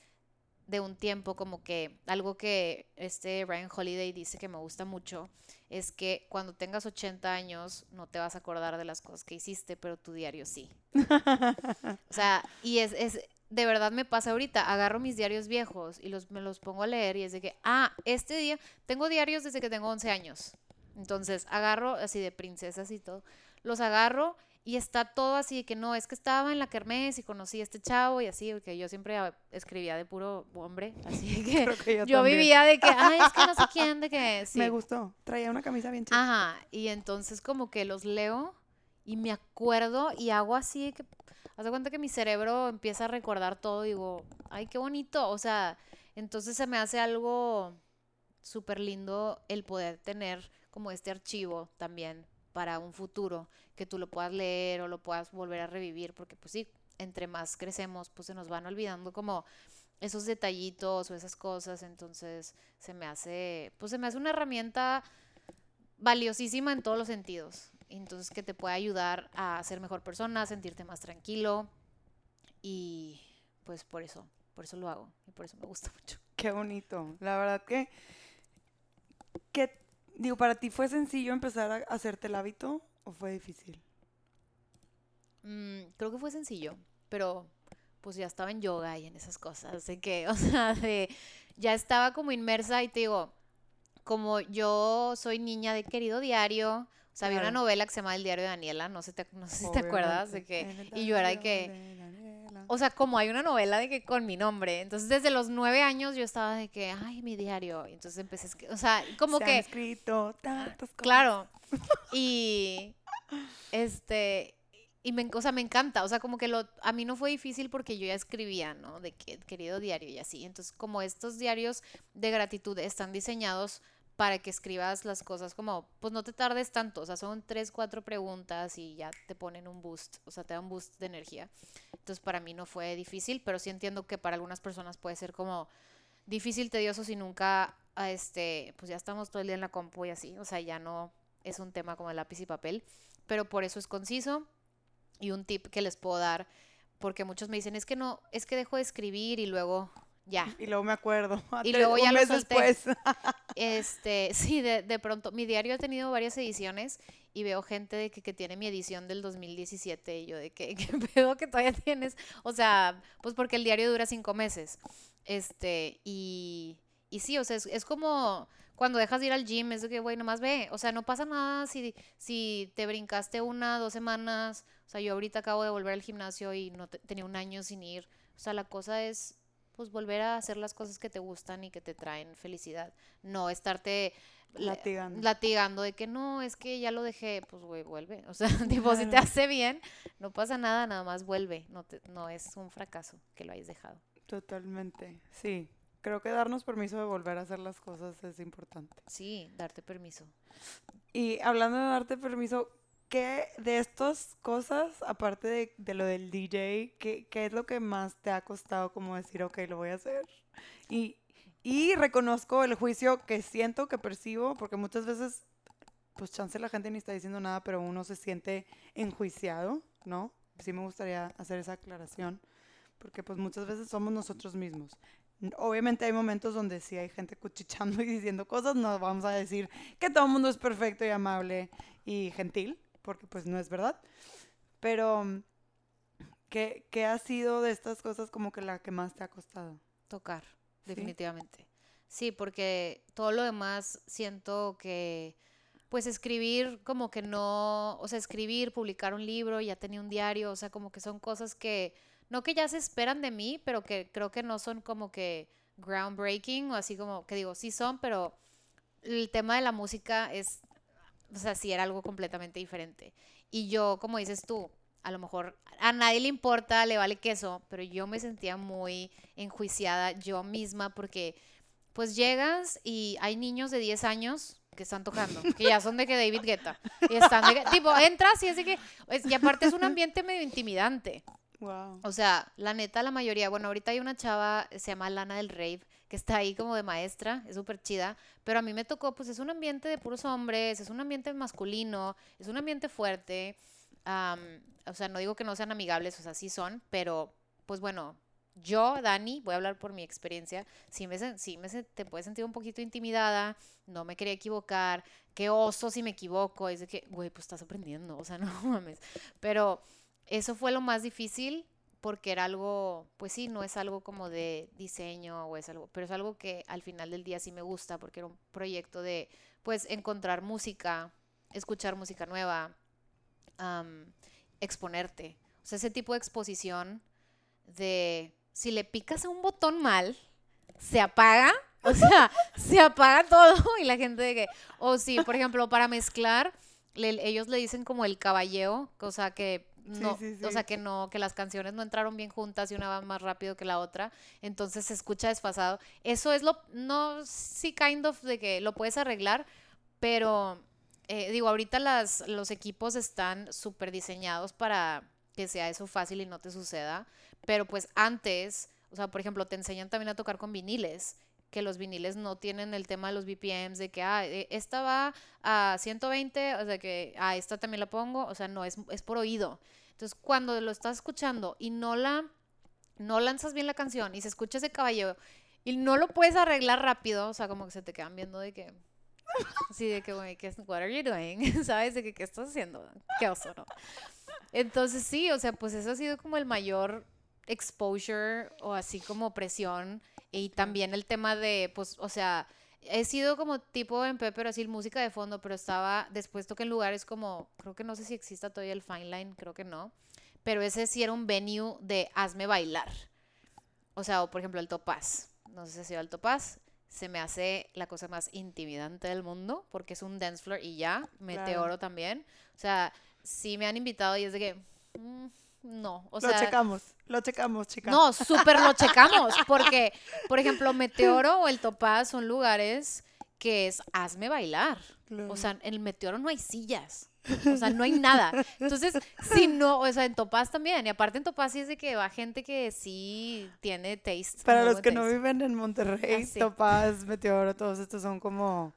de un tiempo como que algo que este Ryan Holiday dice que me gusta mucho es que cuando tengas 80 años no te vas a acordar de las cosas que hiciste, pero tu diario sí. o sea, y es, es, de verdad me pasa ahorita, agarro mis diarios viejos y los, me los pongo a leer y es de que, ah, este día, tengo diarios desde que tengo 11 años. Entonces, agarro así de princesas y todo, los agarro y está todo así de que no, es que estaba en la kermés y conocí a este chavo y así, porque yo siempre escribía de puro hombre, así que, yo, vivía de que, ay, es que no sé quién, de que Me gustó, traía una camisa bien chida. Ajá, y entonces como que los leo y me acuerdo y hago así de que, haz de cuenta que mi cerebro empieza a recordar todo y digo, ay, qué bonito, o sea, entonces se me hace algo súper lindo el poder tener como este archivo también para un futuro, que tú lo puedas leer o lo puedas volver a revivir, porque pues sí, entre más crecemos, pues se nos van olvidando como esos detallitos o esas cosas, entonces se me hace, pues se me hace una herramienta valiosísima en todos los sentidos, entonces que te puede ayudar a ser mejor persona, sentirte más tranquilo y pues por eso, por eso lo hago y por eso me gusta mucho. Qué bonito, la verdad que, que Digo, ¿para ti fue sencillo empezar a hacerte el hábito o fue difícil? Mm, creo que fue sencillo, pero pues ya estaba en yoga y en esas cosas, así que, o sea, de, ya estaba como inmersa y te digo, como yo soy niña de querido diario, o sea, había una novela que se llama El diario de Daniela, no sé, no sé si te acuerdas de que, y yo era de que, o sea, como hay una novela de que con mi nombre. Entonces, desde los nueve años yo estaba de que, ay, mi diario. Y entonces empecé, o sea, como Se que... Han escrito tantas cosas. Claro. Y, este, y me, o sea, me encanta. O sea, como que lo, a mí no fue difícil porque yo ya escribía, ¿no? De que, querido diario y así. Entonces, como estos diarios de gratitud están diseñados para que escribas las cosas como, pues no te tardes tanto, o sea, son tres, cuatro preguntas y ya te ponen un boost, o sea, te da un boost de energía. Entonces para mí no fue difícil, pero sí entiendo que para algunas personas puede ser como difícil, tedioso si nunca, este, pues ya estamos todo el día en la compu y así, o sea, ya no es un tema como el lápiz y papel, pero por eso es conciso y un tip que les puedo dar, porque muchos me dicen, es que no, es que dejo de escribir y luego ya. Y luego me acuerdo. Y luego ya lo después. Este, sí, de, de, pronto. Mi diario ha tenido varias ediciones y veo gente de que, que tiene mi edición del 2017 y yo de que, ¿qué pedo que todavía tienes? O sea, pues porque el diario dura cinco meses. Este, y, y sí, o sea, es, es como cuando dejas de ir al gym, es de que, güey, nomás ve. O sea, no pasa nada si, si te brincaste una, dos semanas. O sea, yo ahorita acabo de volver al gimnasio y no tenía un año sin ir. O sea, la cosa es pues volver a hacer las cosas que te gustan y que te traen felicidad. No estarte latigando, latigando de que no, es que ya lo dejé, pues güey, vuelve. O sea, tipo, si te hace bien, no pasa nada, nada más vuelve. No, te, no es un fracaso que lo hayas dejado. Totalmente, sí. Creo que darnos permiso de volver a hacer las cosas es importante. Sí, darte permiso. Y hablando de darte permiso, ¿qué de estas cosas, aparte de, lo del DJ, ¿qué, ¿qué, es lo que más te ha costado como decir, ok, lo voy a hacer? Y, y reconozco el juicio que siento, que percibo, porque muchas veces, pues chance la gente ni está diciendo nada, pero uno se siente enjuiciado, ¿no? Sí me gustaría hacer esa aclaración, porque pues muchas veces somos nosotros mismos. Obviamente hay momentos donde sí hay gente cuchichando y diciendo cosas, no vamos a decir que todo el mundo es perfecto y amable y gentil, porque pues no es verdad. Pero, ¿qué, qué ha sido de estas cosas como que la que más te ha costado? Tocar, definitivamente. Sí, porque todo lo demás siento que, pues escribir como que no, o sea, escribir, publicar un libro, ya tenía un diario, o sea, como que son cosas que, no que ya se esperan de mí, pero que creo que no son como que groundbreaking o así como que digo, sí son, pero el tema de la música es, o sea, sí era algo completamente diferente. Y yo, como dices tú, a lo mejor a nadie le importa, le vale queso, pero yo me sentía muy enjuiciada yo misma porque pues llegas y hay niños de 10 años que están tocando, que ya son de que David Guetta. Y están de que, tipo, entras y así que, y aparte es un ambiente medio intimidante. Wow. O sea, la neta, la mayoría, bueno, ahorita hay una chava, se llama Lana del Rave, que está ahí como de maestra, es súper chida, pero a mí me tocó, pues es un ambiente de puros hombres, es un ambiente masculino, es un ambiente fuerte, o sea, no digo que no sean amigables, o sea, sí son, pero pues bueno, yo, Dani, voy a hablar por mi experiencia, sí me, sí me te puedes sentir un poquito intimidada, no me quería equivocar, qué oso si me equivoco, es de que, güey, pues estás aprendiendo, o sea, no mames. Pero eso fue lo más difícil porque era algo, pues sí, no es algo como de diseño o es algo, pero es algo que al final del día sí me gusta porque era un proyecto de, pues, encontrar música, escuchar música nueva, exponerte. O sea, ese tipo de exposición de si le picas a un botón mal, se apaga, o sea, se apaga todo y la gente de que, o sí, por ejemplo, para mezclar, ellos le dicen como el caballeo, o sea, que no, o sea, que no, que las canciones no entraron bien juntas y una va más rápido que la otra, entonces se escucha desfasado. Eso es lo, no, sí, kind of, de que lo puedes arreglar, pero eh, digo, ahorita las, los equipos están súper diseñados para que sea eso fácil y no te suceda. Pero pues antes, o sea, por ejemplo, te enseñan también a tocar con viniles, que los viniles no tienen el tema de los BPMs, de que, ah, e, esta va a 120, o sea, que, ah, esta también la pongo, o sea, no, es, es por oído. Entonces, cuando lo estás escuchando y no la, no lanzas bien la canción y se escucha ese caballo y no lo puedes arreglar rápido, o sea, como que se te quedan viendo de que, así de que, güey, ¿qué what are you doing? ¿Sabes? De que, ¿qué estás haciendo? Qué oso, ¿no? Entonces, sí, o sea, pues eso ha sido como el mayor exposure o así como presión y también el tema de, pues, o sea, he sido como tipo en pero así música de fondo, pero estaba después toqué en lugares como, creo que no sé si exista todavía el Fine Line, creo que no, pero ese sí era un venue de hazme bailar. O sea, o por ejemplo el Topaz, no sé si ha sido el Topaz, se me hace la cosa más intimidante del mundo porque es un dance floor y ya, meteoro también. O sea, sí me han invitado y es de que... Mm, no, o sea... Lo checamos, lo checamos, chicas. No, súper lo checamos, porque, por ejemplo, Meteoro o el Topaz son lugares que es hazme bailar. O sea, en el Meteoro no hay sillas. O sea, no hay nada. Entonces, si no, o sea, en Topaz también. Y aparte en Topaz sí es de que va gente que sí tiene taste. Para los que no viven en Monterrey, ah, Topaz, Meteoro, todos estos son como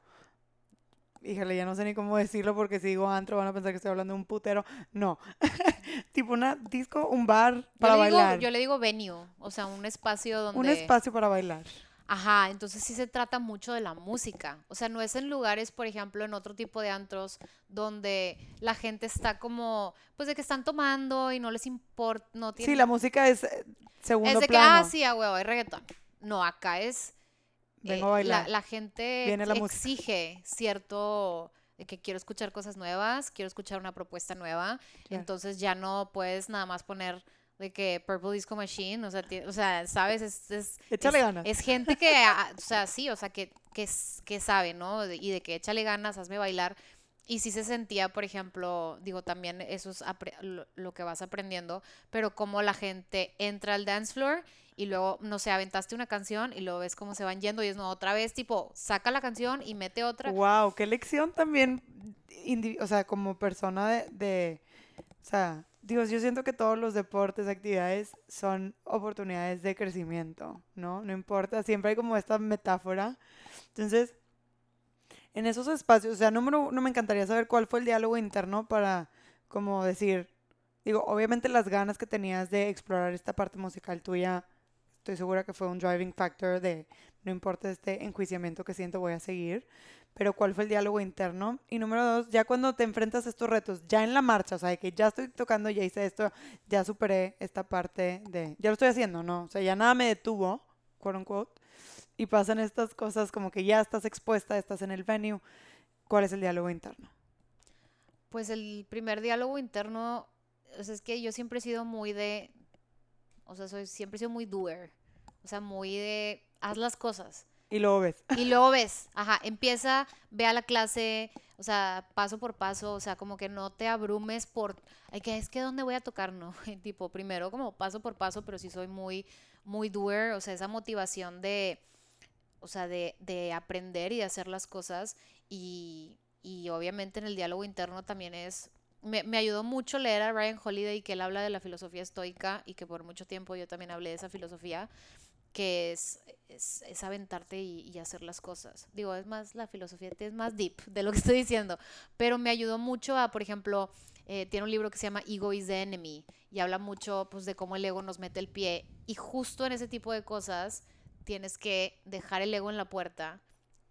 híjole, ya no sé ni cómo decirlo porque si digo antro van a pensar que estoy hablando de un putero. No, tipo una disco, un bar para bailar. yo le digo venue, o sea, un espacio donde... Un espacio para bailar. Ajá, entonces sí se trata mucho de la música. O sea, no es en lugares, por ejemplo, en otro tipo de antros donde la gente está como, pues de que están tomando y no les importa, no tiene... Sí, la música es eh, segundo Es de que, ah, sí, a huevo, hay reggaetón. No, acá es Vengo eh, La, gente exige cierto de que quiero escuchar cosas nuevas, quiero escuchar una propuesta nueva, entonces ya no puedes nada más poner de que Purple Disco Machine, o sea, o sea ¿sabes? Es, es, échale ganas. Es gente que, ah, o sea, sí, o sea, que, que, que sabe, ¿no? Y de que échale ganas, hazme bailar. Y sí se sentía, por ejemplo, digo, también eso es lo que vas aprendiendo, pero como la gente entra al dance floor y luego, no sé, aventaste una canción y luego ves cómo se van yendo y es no, otra vez, tipo, saca la canción y mete otra. Wow, qué lección también, o sea, como persona de, de, o sea, digo, yo siento que todos los deportes, actividades son oportunidades de crecimiento, ¿no? No importa, siempre hay como esta metáfora. Entonces, en esos espacios, o sea, número uno, me encantaría saber cuál fue el diálogo interno para, como decir, digo, obviamente las ganas que tenías de explorar esta parte musical tuya estoy segura que fue un driving factor de no importa este enjuiciamiento que siento, voy a seguir. Pero ¿cuál fue el diálogo interno? Y número dos, ya cuando te enfrentas a estos retos, ya en la marcha, o sea, de que ya estoy tocando, ya hice esto, ya superé esta parte de, ya lo estoy haciendo, ¿no? O sea, ya nada me detuvo, quote unquote, y pasan estas cosas como que ya estás expuesta, estás en el venue. ¿Cuál es el diálogo interno? Pues el primer diálogo interno, o sea, es que yo siempre he sido muy de, o sea, soy, siempre he sido muy doer, o sea, muy de, haz las cosas. Y luego ves. Y luego ves, ajá, empieza, ve a la clase, o sea, paso por paso, o sea, como que no te abrumes por, ay, que es que dónde voy a tocar, no, tipo, primero como paso por paso, pero sí soy muy, muy doer, o sea, esa motivación de, o sea, de, de aprender y de hacer las cosas. Y, y obviamente en el diálogo interno también es me, ayudó mucho leer a Ryan Holiday que él habla de la filosofía estoica y que por mucho tiempo yo también hablé de esa filosofía que es, es, aventarte y, y, hacer las cosas. Digo, es más la filosofía, es más deep de lo que estoy diciendo, pero me ayudó mucho a, por ejemplo, eh, tiene un libro que se llama Ego is the Enemy y habla mucho pues, de cómo el ego nos mete el pie y justo en ese tipo de cosas tienes que dejar el ego en la puerta.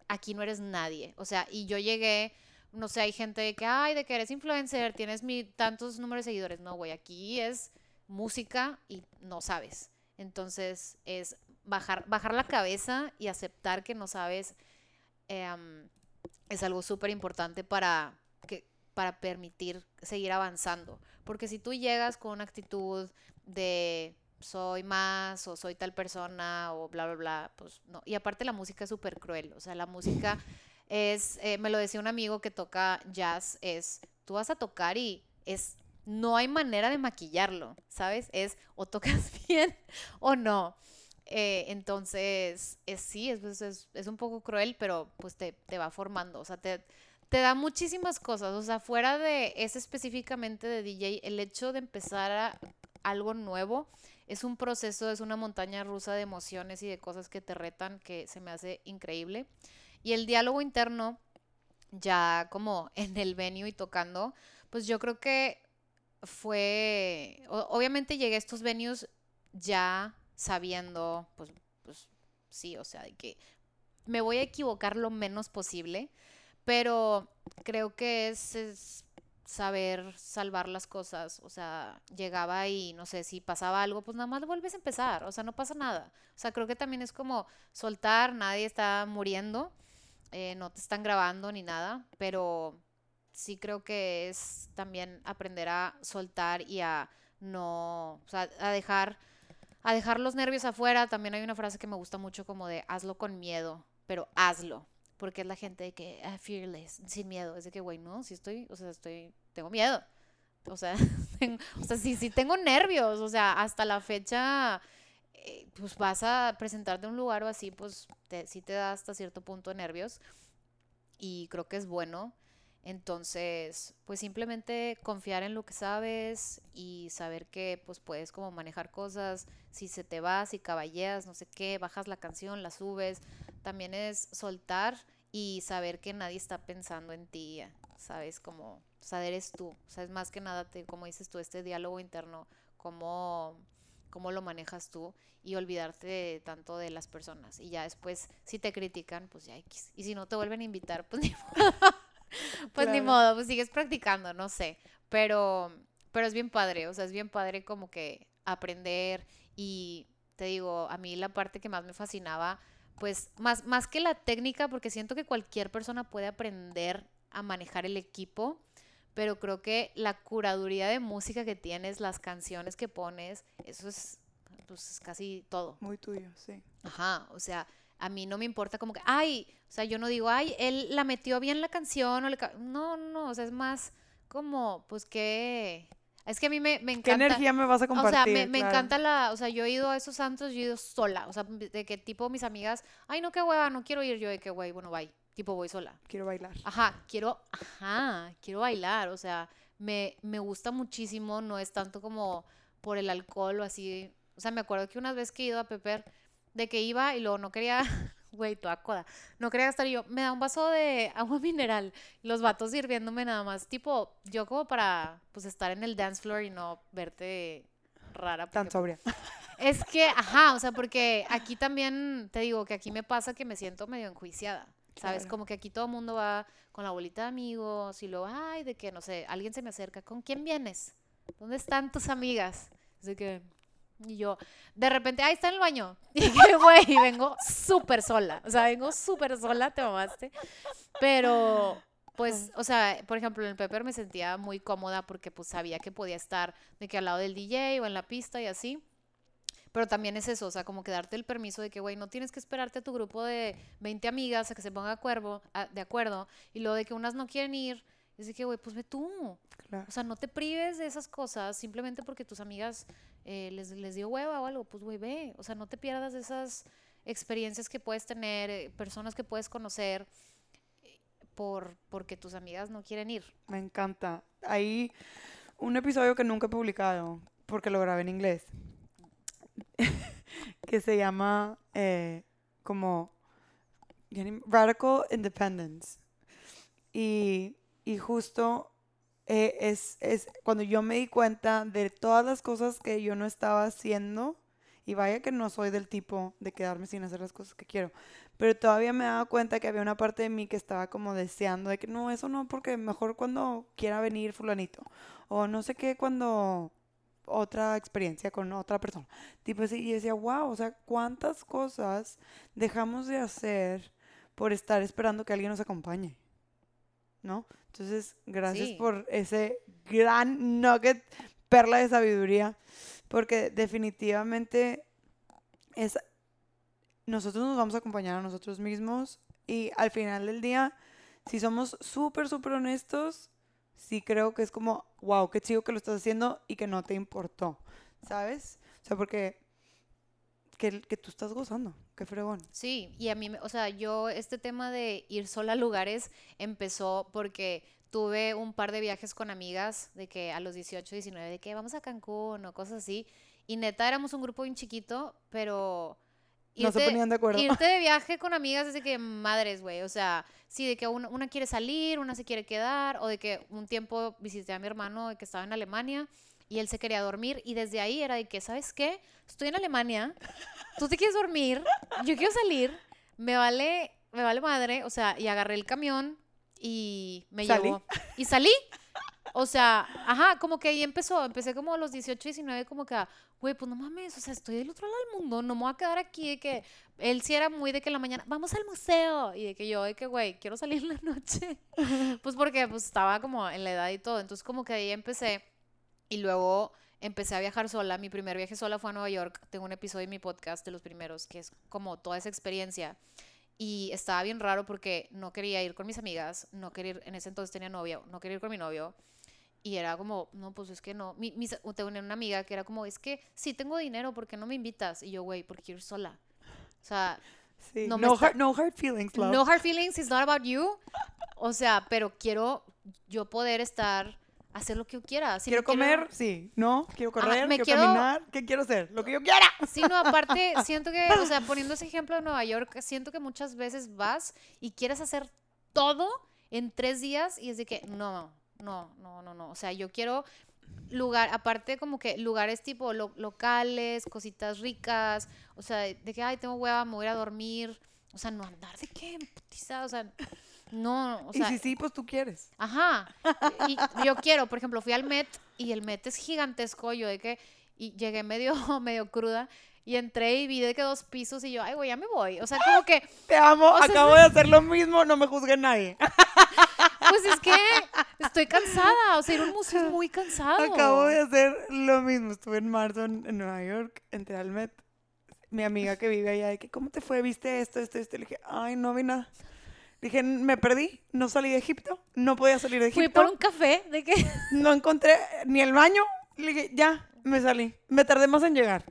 Aquí no eres nadie. O sea, y yo llegué, no sé, hay gente que, ay, de que eres influencer, tienes mi, tantos números de seguidores. No, güey, aquí es música y no sabes. Entonces es bajar, bajar la cabeza y aceptar que no sabes eh, es algo súper importante para, que, para permitir seguir avanzando. Porque si tú llegas con una actitud de soy más o soy tal persona o bla, bla, bla, pues no. Y aparte la música es súper cruel. O sea, la música es, eh, me lo decía un amigo que toca jazz, es, tú vas a tocar y es, no hay manera de maquillarlo, ¿sabes? Es o tocas bien o no. Eh, entonces, es, sí, es, es, es, un poco cruel, pero pues te, te va formando, o sea, te, te, da muchísimas cosas, o sea, fuera de ese específicamente de DJ, el hecho de empezar a, algo nuevo es un proceso, es una montaña rusa de emociones y de cosas que te retan que se me hace increíble. Y el diálogo interno, ya como en el venue y tocando, pues yo creo que fue, obviamente llegué a estos venues ya sabiendo, pues, pues sí, o sea, de que me voy a equivocar lo menos posible, pero creo que es, es, saber salvar las cosas, o sea, llegaba y no sé, si pasaba algo, pues nada más vuelves a empezar, o sea, no pasa nada. O sea, creo que también es como soltar, nadie está muriendo, eh, no te están grabando ni nada, pero sí creo que es también aprender a soltar y a no, o sea, a dejar a dejar los nervios afuera. También hay una frase que me gusta mucho como de hazlo con miedo, pero hazlo. Porque es la gente de que, ah, fearless, sin miedo. Es de que, güey, no, si estoy, o sea, estoy, tengo miedo. O sea, tengo, o sea, sí, sí tengo nervios. O sea, hasta la fecha, eh, pues vas a presentarte a un lugar o así, pues te, sí te da hasta cierto punto nervios. Y creo que es bueno. Entonces, pues simplemente confiar en lo que sabes y saber que pues puedes como manejar cosas, si se te va, si caballeas, no sé qué, bajas la canción, la subes, también es soltar y saber que nadie está pensando en ti, sabes, como, o sea, eres tú, o sea, es más que nada, te, como dices tú, este diálogo interno, cómo, cómo lo manejas tú y olvidarte tanto de las personas. Y ya después, si te critican, pues ya X. Y si no te vuelven a invitar, pues ni pues claro. ni modo, pues sigues practicando, no sé. Pero, pero es bien padre, o sea, es bien padre como que aprender y te digo, a mí la parte que más me fascinaba, pues más, más que la técnica, porque siento que cualquier persona puede aprender a manejar el equipo, pero creo que la curaduría de música que tienes, las canciones que pones, eso es pues es casi todo. Muy tuyo, sí. Ajá, o sea, a mí no me importa como que, ay, o sea, yo no digo, ay, él la metió bien la canción o le... No, no, o sea, es más como, pues que... Es que a mí me, me encanta... ¿Qué energía me vas a compartir? O sea, me, me claro. encanta la... O sea, yo he ido a esos santos, yo he ido sola. O sea, de que tipo mis amigas, ay, no, qué hueva, no quiero ir. Yo de que, güey, bueno, bye. Tipo, voy sola. Quiero bailar. Ajá, quiero, ajá, quiero bailar. O sea, me, me gusta muchísimo. No es tanto como por el alcohol o así. O sea, me acuerdo que unas vez que he ido a Pepper de que iba y luego no quería, güey, toda coda, no quería gastar y yo, me da un vaso de agua mineral, los vatos sirviéndome nada más, tipo, yo como para, pues, estar en el dance floor y no verte rara. Tan sobria. Es que, ajá, o sea, porque aquí también, te digo que aquí me pasa que me siento medio enjuiciada. ¿Sabes? Claro. Como que aquí todo el mundo va con la bolita de amigos y luego, ay, de que, no sé, alguien se me acerca, ¿con quién vienes? ¿Dónde están tus amigas? Así que, y yo, de repente, ay, está en el baño. Y que, güey, vengo súper sola. O sea, vengo súper sola, te mamaste. Pero, pues, o sea, por ejemplo, en el Pepper me sentía muy cómoda porque, pues, sabía que podía estar de que al lado del DJ o en la pista y así. Pero también es eso, o sea, como que darte el permiso de que, güey, no tienes que esperarte a tu grupo de 20 amigas a que se ponga de acuerdo, de acuerdo y lo de que unas no quieren ir, es de que, güey, pues ve tú. Claro. O sea, no te prives de esas cosas simplemente porque tus amigas eh, les, les dio hueva o algo, pues, güey, ve. O sea, no te pierdas esas experiencias que puedes tener, eh, personas que puedes conocer por, porque tus amigas no quieren ir. Me encanta. Hay un episodio que nunca he publicado porque lo grabé en inglés. que se llama eh, como Radical Independence. Y, y justo eh, es, es cuando yo me di cuenta de todas las cosas que yo no estaba haciendo. Y vaya que no soy del tipo de quedarme sin hacer las cosas que quiero. Pero todavía me daba cuenta que había una parte de mí que estaba como deseando de que no, eso no, porque mejor cuando quiera venir fulanito. O no sé qué, cuando otra experiencia con otra persona. Tipo así, y decía, wow, o sea, cuántas cosas dejamos de hacer por estar esperando que alguien nos acompañe. ¿No? Entonces, gracias Sí. por ese gran nugget, perla de sabiduría, porque definitivamente es nosotros nos vamos a acompañar a nosotros mismos y al final del día, si somos súper, súper honestos, sí creo que es como, wow, qué chido que lo estás haciendo y que no te importó, ¿sabes? O sea, porque que, que tú estás gozando, qué fregón. Sí, y a mí, o sea, yo este tema de ir sola a lugares empezó porque tuve un par de viajes con amigas de que a los 18, 19, de que vamos a Cancún o cosas así. Y neta éramos un grupo bien chiquito, pero... No se ponían de acuerdo. Irte de viaje con amigas es de que madres, güey. O sea, sí, de que una, una quiere salir, una se quiere quedar, o de que un tiempo visité a mi hermano que estaba en Alemania y él se quería dormir. Y desde ahí era de que, ¿sabes qué? Estoy en Alemania, tú te quieres dormir, yo quiero salir, me vale, me vale madre. O sea, y agarré el camión y me Salí. llevó. Y salí. O sea, ajá, como que ahí empezó. Empecé como a los 18, 19, como que, güey, pues no mames, o sea, estoy del otro lado del mundo, no me voy a quedar aquí de que él sí era muy de que en la mañana, vamos al museo, y de que yo, de que, güey, quiero salir en la noche. Pues porque pues estaba como en la edad y todo. Entonces como que ahí empecé y luego empecé a viajar sola. Mi primer viaje sola fue a Nueva York. Tengo un episodio en mi podcast de los primeros que es como toda esa experiencia. Y estaba bien raro porque no quería ir con mis amigas, no quería ir, en ese entonces tenía novio, no quería ir con mi novio. Y era como, no, pues es que no. Mi, mis- tengo una amiga que era como, es que sí tengo dinero, ¿por qué no me invitas? Y yo, güey, porque quiero ir sola. O sea, Sí, No no, hard, no hard feelings, love. no hard feelings, it's not about you. O sea, pero quiero yo poder estar, hacer lo que yo quiera. Si quiero me comer, sí, no, quiero correr, me quiero, quiero- caminar, ¿qué quiero hacer? Lo que yo quiera. Sí, no, aparte, siento que, o sea, poniendo ese ejemplo de Nueva York, siento que muchas veces vas y quieres hacer todo en tres días y es de que, no, no, no, no, no. O sea, yo quiero lugar, aparte como que lugares tipo lo- locales, cositas ricas, o sea, de, que, ay, tengo hueva, me voy a ir a dormir. O sea, no andar de qué, putiza, o sea, no, o sea, y si sí, pues tú quieres. Ajá. Y yo quiero, por ejemplo, fui al Met y el Met es gigantesco. Yo de que y llegué medio, medio cruda y entré y vi de que dos pisos y yo, ay, güey, ya me voy. O sea, como que, Te amo, O sea, acabo de hacer lo mismo, no me juzgue nadie. pues es que estoy cansada. O sea, ir a un museo es muy cansado. Acabo de hacer lo mismo. Estuve en marzo en, en Nueva York, entré al Met. Mi amiga que vive allá, de que, ¿cómo te fue? ¿Viste esto, esto, esto? Le dije, ay, no vi nada. Dije, me perdí, no salí de Egipto, no podía salir de Fui Egipto. por un café de que, No encontré ni el baño. Le dije, ya, me salí. Me tardé más en llegar.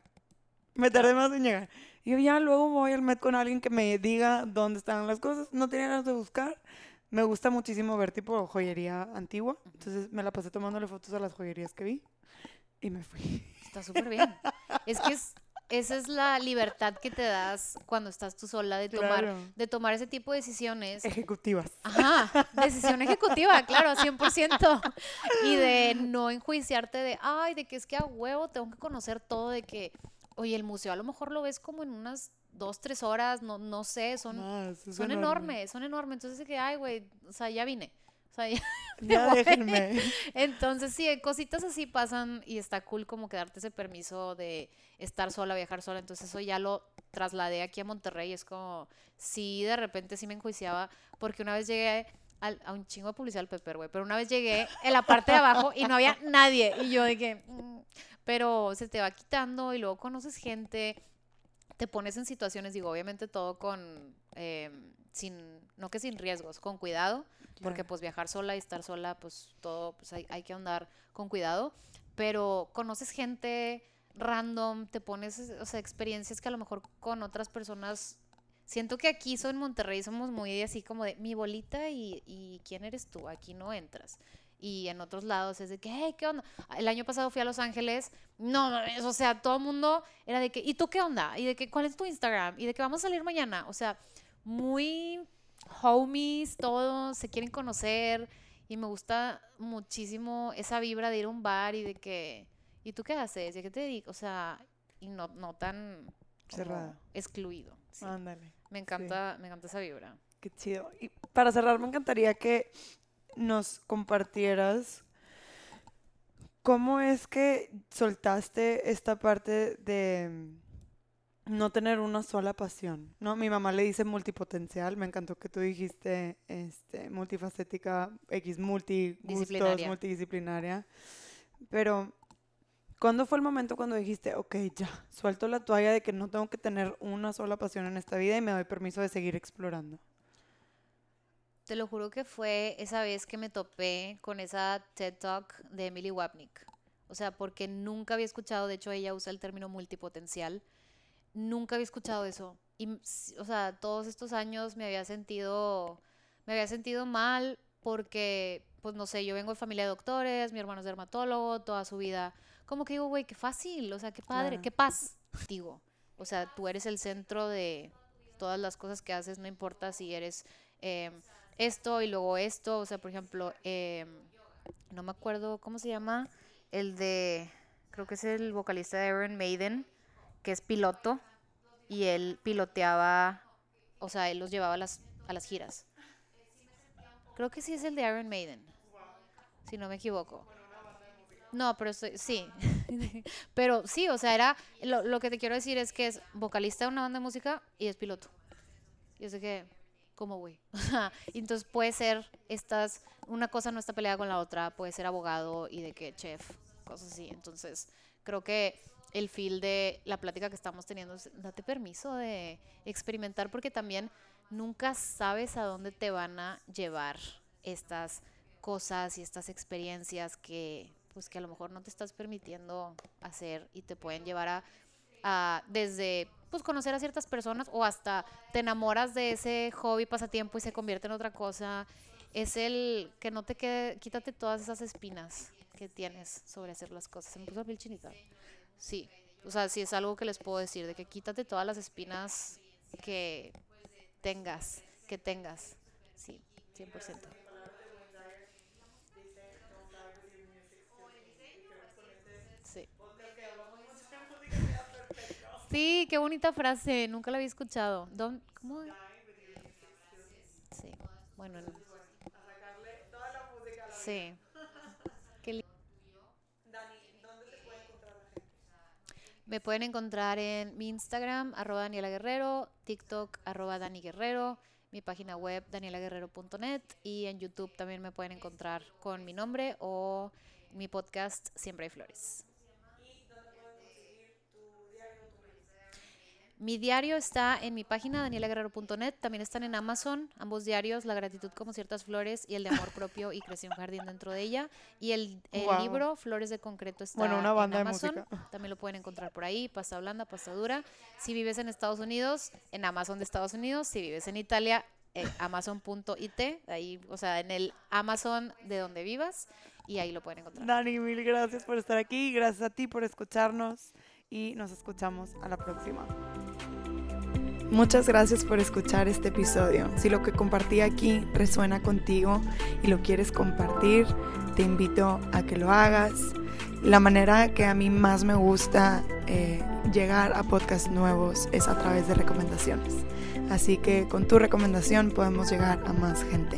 Me tardé más en llegar. Y yo ya luego voy al Met con alguien que me diga dónde están las cosas. No tenía ganas de buscar. Me gusta muchísimo ver tipo joyería antigua. Entonces me la pasé tomándole fotos a las joyerías que vi. Y me fui. está súper bien. Es que es, esa es la libertad que te das cuando estás tú sola de tomar, Claro. de tomar ese tipo de decisiones. Ejecutivas. Ajá, decisión ejecutiva, claro, 100%. Y de no enjuiciarte de, ay, de que es que a huevo tengo que conocer todo, de que, oye, el museo a lo mejor lo ves como en unas dos, tres horas, no, no sé, son, es son enorme. enormes, son enormes. Entonces, que, ay, güey, o sea, ya vine. O sea, ya, Ya voy. déjenme. Entonces, sí, cositas así pasan y está cool como que darte ese permiso de estar sola, viajar sola. Entonces, eso ya lo trasladé aquí a Monterrey. Es como, sí, de repente sí me enjuiciaba, porque una vez llegué al- a un chingo de publicidad al Pepper, güey, pero una vez llegué en la parte de abajo y no había nadie. Y yo dije, "Mm", pero se te va quitando y luego conoces gente, te pones en situaciones, digo, obviamente todo con, eh, sin, no que sin riesgos, con cuidado porque pues viajar sola y estar sola, pues todo, pues hay, hay que andar con cuidado, pero conoces gente random, te pones, o sea, experiencias que a lo mejor con otras personas, siento que aquí son en Monterrey somos muy así como de mi bolita y, y quién eres tú, aquí no entras. Y en otros lados es de que, hey, ¿qué onda? El año pasado fui a Los Ángeles, no, o sea, todo el mundo era de que, ¿y tú qué onda? Y de que, ¿cuál es tu Instagram? Y de que vamos a salir mañana. O sea, muy homies, todos se quieren conocer y me gusta muchísimo esa vibra de ir a un bar y de que, ¿y tú qué haces? ¿Y a qué te dedicas? O sea, y no, no tan como Cerrada. excluido. sí. Ándale. Me encanta, me encanta esa vibra. Qué chido. Y para cerrar, me encantaría que nos compartieras cómo es que soltaste esta parte de no tener una sola pasión, ¿no? Mi mamá le dice multipotencial, me encantó que tú dijiste este, multifacética, X, multi gustos, Disciplinaria. multidisciplinaria, pero ¿cuándo fue el momento cuando dijiste, ok, ya, suelto la toalla de que no tengo que tener una sola pasión en esta vida y me doy permiso de seguir explorando? Te lo juro que fue esa vez que me topé con esa TED Talk de Emily Wapnick. O sea, porque nunca había escuchado, de hecho ella usa el término multipotencial, nunca había escuchado eso. Y, o sea, todos estos años me había sentido, me había sentido mal porque, pues no sé, yo vengo de familia de doctores, mi hermano es dermatólogo, toda su vida. Como que digo, güey, qué fácil, o sea, qué padre, Claro. qué paz, digo. O sea, tú eres el centro de todas las cosas que haces, no importa si eres em, esto y luego esto, o sea, por ejemplo, em, no me acuerdo cómo se llama, el de, creo que es el vocalista de Iron Maiden, que es piloto, y él piloteaba, o sea, él los llevaba a las, a las giras. Creo que sí es el de Iron Maiden, si no me equivoco. No, pero estoy- sí. pero sí, o sea, era, lo, lo que te quiero decir es que es vocalista de una banda de música y es piloto. Y es de que, ¿cómo, güey? Entonces puede ser estas, una cosa no está peleada con la otra, puede ser abogado y de que chef, cosas así. Entonces, creo que el feel de la plática que estamos teniendo date permiso de experimentar porque también nunca sabes a dónde te van a llevar estas cosas y estas experiencias que pues que a lo mejor no te estás permitiendo hacer y te pueden llevar a, a desde pues conocer a ciertas personas o hasta te enamoras de ese hobby, pasatiempo y se convierte en otra cosa. Es el que no te quede, quítate todas esas espinas que tienes sobre hacer las cosas. Se me puso la piel chinita. Sí, o sea, sí es algo que les puedo decir, de que quítate todas las espinas que tengas, que tengas. Sí, 100%. Sí. Sí, qué bonita frase, nunca la había escuchado. Don't- ¿Cómo? Sí, bueno. no. Sí. Me pueden encontrar en mi Instagram, arroba Daniela Guerrero, TikTok, arroba Dani Guerrero, mi página web, danielaguerrero.net y en YouTube también me pueden encontrar con mi nombre o mi podcast Siempre hay Flores. Mi diario está en mi página danielaguerrero.net, también están en Amazon, ambos diarios, La gratitud como ciertas flores y el de amor propio y creció un jardín dentro de ella. Y el, libro Flores de concreto está Bueno, una banda en de Amazon, música. también lo pueden encontrar por ahí, pasta blanda, pasta dura. Si vives en Estados Unidos, en Amazon de Estados Unidos, si vives en Italia, eh, amazon.it, ahí, o sea, en el Amazon de donde vivas y ahí lo pueden encontrar. Dani, mil gracias por estar aquí, gracias a ti por escucharnos y nos escuchamos a la próxima. Muchas gracias por escuchar este episodio. Si lo que compartí aquí resuena contigo y lo quieres compartir, te invito a que lo hagas. la manera que a mí más me gusta eh, llegar a podcasts nuevos es a través de recomendaciones. Así que con tu recomendación podemos llegar a más gente.